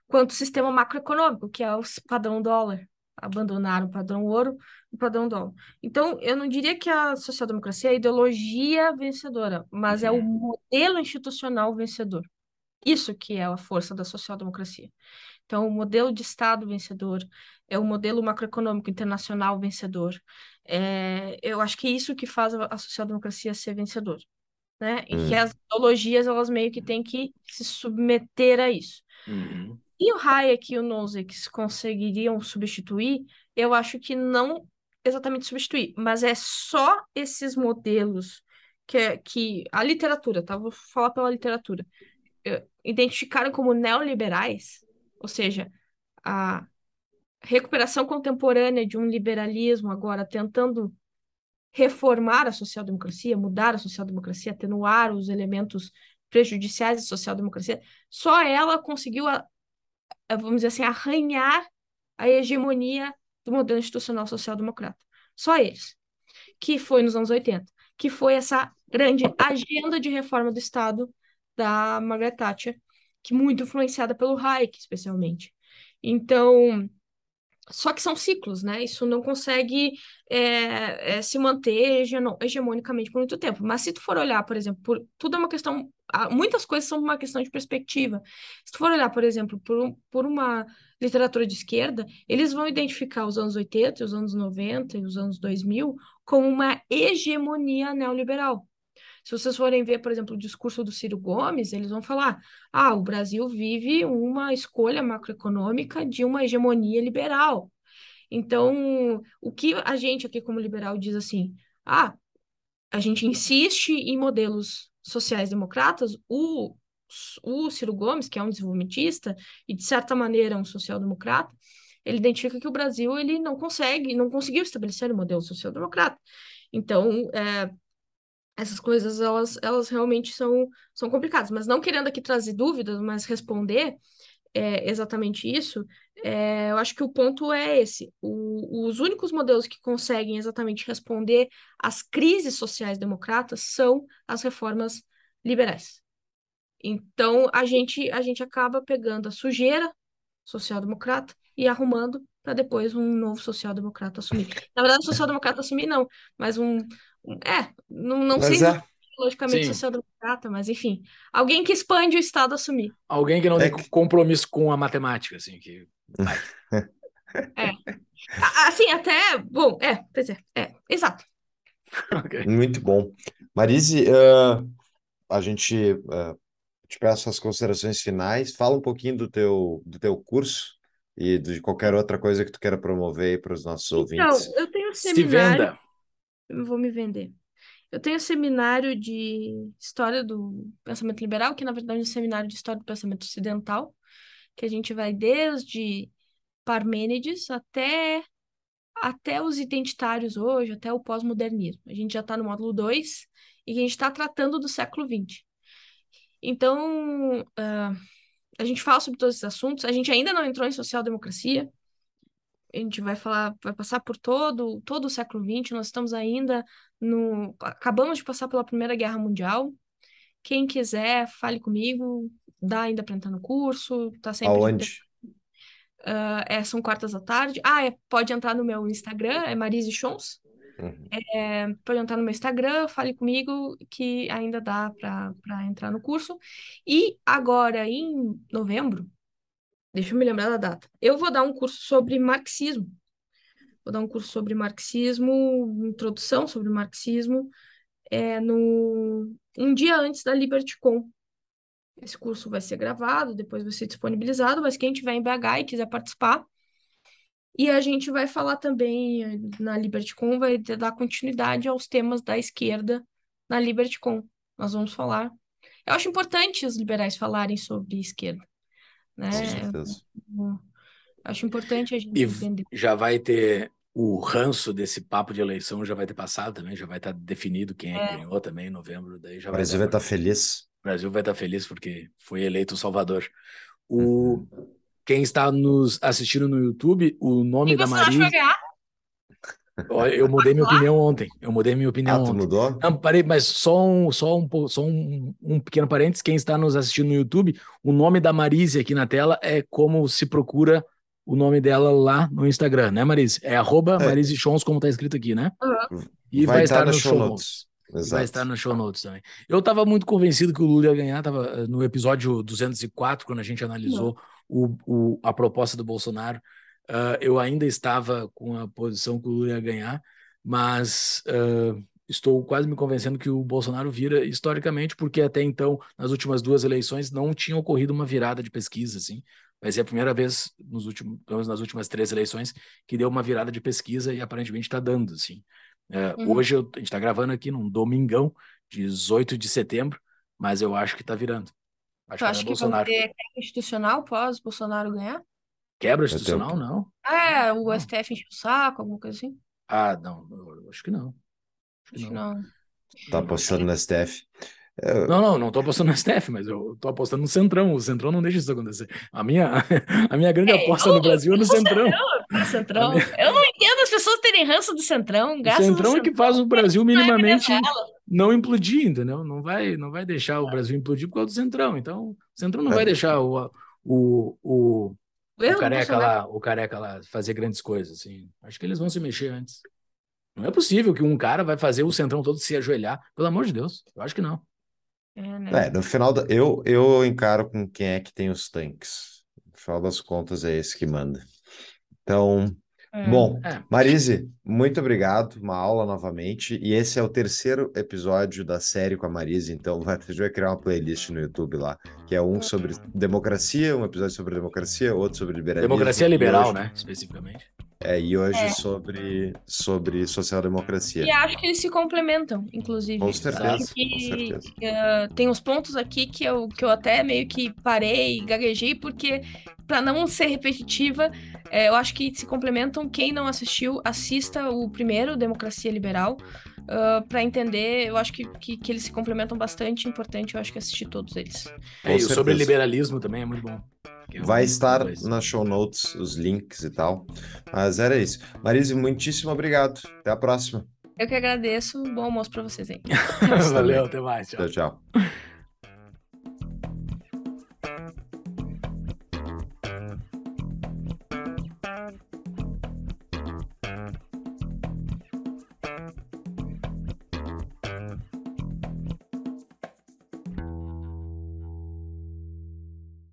[SPEAKER 3] quanto o sistema macroeconômico, que é o padrão dólar. Abandonaram o padrão ouro e o padrão dólar. Então, eu não diria que a social-democracia é a ideologia vencedora, mas é o modelo institucional vencedor. Isso que é a força da social-democracia. Então, o modelo de Estado vencedor, é o modelo macroeconômico internacional vencedor. É, eu acho que é isso que faz a social-democracia ser vencedora, né? E que
[SPEAKER 2] Hum.
[SPEAKER 3] as ideologias, elas meio que têm que se submeter a isso. E o Hayek e o Nozick conseguiriam substituir? Eu acho que não exatamente substituir, mas é só esses modelos que, é- que a literatura, tá? Vou falar pela literatura, identificaram como neoliberais, ou seja, a recuperação contemporânea de um liberalismo agora tentando reformar a social-democracia, mudar a social-democracia, atenuar os elementos prejudiciais da social-democracia, só ela conseguiu, vamos dizer assim, arranhar a hegemonia do modelo institucional social-democrata. Só eles. Que foi nos anos 80. Que foi essa grande agenda de reforma do Estado da Margaret Thatcher, que muito influenciada pelo Hayek, especialmente. Então, só que são ciclos, né? Isso não consegue é, é, se manter hegemonicamente por muito tempo. Mas se tu for olhar, por exemplo, por, tudo é uma questão. Muitas coisas são uma questão de perspectiva. Se tu for olhar, por exemplo, por, por uma literatura de esquerda, eles vão identificar os anos 80, os anos 90 e os anos 2000 como uma hegemonia neoliberal. Se vocês forem ver, por exemplo, o discurso do Ciro Gomes, eles vão falar: ah, o Brasil vive uma escolha macroeconômica de uma hegemonia liberal. Então, o que a gente aqui, como liberal, diz assim: ah, a gente insiste em modelos sociais-democratas, o, o Ciro Gomes, que é um desenvolvimentista e, de certa maneira, um social-democrata, ele identifica que o Brasil ele não consegue, não conseguiu estabelecer um modelo social-democrata. Então, é, essas coisas elas, elas realmente são, são complicadas. Mas não querendo aqui trazer dúvidas, mas responder é, exatamente isso, é, eu acho que o ponto é esse. O, os únicos modelos que conseguem exatamente responder às crises sociais democratas são as reformas liberais. Então, a gente, a gente acaba pegando a sujeira social-democrata e arrumando para depois um novo social-democrata assumir. Na verdade, social-democrata assumir não, mas um, é, não, não sei
[SPEAKER 2] é.
[SPEAKER 3] logicamente social-democrata, mas enfim, alguém que expande o Estado assumir.
[SPEAKER 1] Alguém que não é tem que... compromisso com a matemática, assim, que
[SPEAKER 3] É. Assim, até, bom, é, pois é, é, exato.
[SPEAKER 2] okay. Muito bom. Marise, uh, a gente uh, te peço as considerações finais, fala um pouquinho do teu, do teu curso e de qualquer outra coisa que tu queira promover para os nossos ouvintes.
[SPEAKER 3] Então, eu tenho um seminário... Se venda eu vou me vender. Eu tenho seminário de História do Pensamento Liberal, que na verdade é um seminário de História do Pensamento Ocidental, que a gente vai desde Parmênides até, até os identitários hoje, até o pós-modernismo. A gente já está no módulo 2 e a gente está tratando do século XX. Então, uh, a gente fala sobre todos esses assuntos. A gente ainda não entrou em social-democracia, a gente vai falar, vai passar por todo, todo o século XX, nós estamos ainda no. Acabamos de passar pela Primeira Guerra Mundial. Quem quiser, fale comigo, dá ainda para entrar no curso, tá sempre.
[SPEAKER 2] Aonde?
[SPEAKER 3] Uh, é, são quartas à tarde. Ah, é, pode entrar no meu Instagram, é Marise Chons. Uhum. É, pode entrar no meu Instagram, fale comigo que ainda dá para entrar no curso. E agora, em novembro, Deixa eu me lembrar da data. Eu vou dar um curso sobre marxismo. Vou dar um curso sobre marxismo, introdução sobre marxismo, é, no, um dia antes da LibertyCon. Esse curso vai ser gravado, depois vai ser disponibilizado, mas quem tiver em BH e quiser participar. E a gente vai falar também na LibertyCon, vai dar continuidade aos temas da esquerda na LibertyCon. Nós vamos falar. Eu acho importante os liberais falarem sobre esquerda né? Com certeza. Acho importante a gente e entender.
[SPEAKER 1] Já vai ter o ranço desse papo de eleição já vai ter passado também, já vai estar definido quem é, que ganhou também em novembro. Daí já
[SPEAKER 2] o Brasil vai, vai estar feliz.
[SPEAKER 1] O Brasil vai estar feliz porque foi eleito o Salvador. O... Uhum. Quem está nos assistindo no YouTube, o nome da Maria. Eu mudei minha opinião ontem. Eu mudei minha opinião ah, ontem.
[SPEAKER 2] mudou?
[SPEAKER 1] Não, parei, mas só um, só um, só um, um pequeno parênteses. Quem está nos assistindo no YouTube, o nome da Marise aqui na tela é como se procura o nome dela lá no Instagram, né, Marise? É arroba é. Marise Chons, como está escrito aqui, né?
[SPEAKER 3] Uhum.
[SPEAKER 1] E vai, vai estar no show notes. notes. Vai estar no show notes também. Eu estava muito convencido que o Lula ia ganhar, estava eh, no episódio 204, quando a gente analisou o, o, a proposta do Bolsonaro. Uh, eu ainda estava com a posição que o Lula ia ganhar, mas uh, estou quase me convencendo que o Bolsonaro vira historicamente, porque até então, nas últimas duas eleições, não tinha ocorrido uma virada de pesquisa, assim. Vai ser a primeira vez nos últimos, nas últimas três eleições que deu uma virada de pesquisa e aparentemente está dando, assim. Uh, uhum. Hoje eu, a gente está gravando aqui num domingão, 18 de setembro, mas eu acho que está virando.
[SPEAKER 3] Acho tu acha que Bolsonaro. vai ter institucional pós Bolsonaro ganhar?
[SPEAKER 1] Quebra institucional, não.
[SPEAKER 3] É, o não. STF enche o saco, alguma coisa assim?
[SPEAKER 1] Ah, não, acho que não.
[SPEAKER 3] Acho que não. não.
[SPEAKER 2] Tá apostando no STF.
[SPEAKER 1] Eu... Não, não, não tô apostando no STF, mas eu tô apostando no Centrão. O Centrão não deixa isso acontecer. A minha, a minha grande é, aposta eu, no Brasil é no Centrão.
[SPEAKER 3] Centrão. Minha... Eu não entendo as pessoas terem ranço do Centrão.
[SPEAKER 1] O Centrão é que faz o Brasil minimamente não implodir, entendeu? Não vai, não vai deixar o Brasil implodir por causa do Centrão. Então, o Centrão não vai deixar o, o, o, o careca lá, o careca lá fazer grandes coisas, assim. Acho que eles vão se mexer antes. Não é possível que um cara vai fazer o Centrão todo se ajoelhar. Pelo amor de Deus. Eu acho que não.
[SPEAKER 2] É, né? é no final, da, eu, eu encaro com quem é que tem os tanques. No final das contas, é esse que manda. Então, é. Bom, é. Marise, muito obrigado. Uma aula novamente. E esse é o terceiro episódio da série com a Marise. Então, vai, a gente vai criar uma playlist no YouTube lá, que é um sobre democracia, um episódio sobre democracia, outro sobre liberalismo.
[SPEAKER 1] Democracia liberal, hoje... né? Especificamente.
[SPEAKER 2] É, e hoje é. sobre, sobre social-democracia.
[SPEAKER 3] E acho que eles se complementam, inclusive.
[SPEAKER 2] Com certeza.
[SPEAKER 3] Que,
[SPEAKER 2] com certeza.
[SPEAKER 3] Uh, tem uns pontos aqui que eu, que eu até meio que parei e gaguejei, porque, para não ser repetitiva, é, eu acho que se complementam. Quem não assistiu, assista o primeiro, Democracia Liberal. Uh, para entender, eu acho que, que, que, eles se complementam bastante. Importante, eu acho que assistir todos eles.
[SPEAKER 1] É, e sobre liberalismo também é muito bom.
[SPEAKER 2] Vai estar na show notes os links e tal. Mas era isso. Marise, muitíssimo obrigado. Até a próxima.
[SPEAKER 3] Eu que agradeço. Bom almoço para vocês aí.
[SPEAKER 1] Valeu, até mais.
[SPEAKER 2] tchau. tchau. tchau.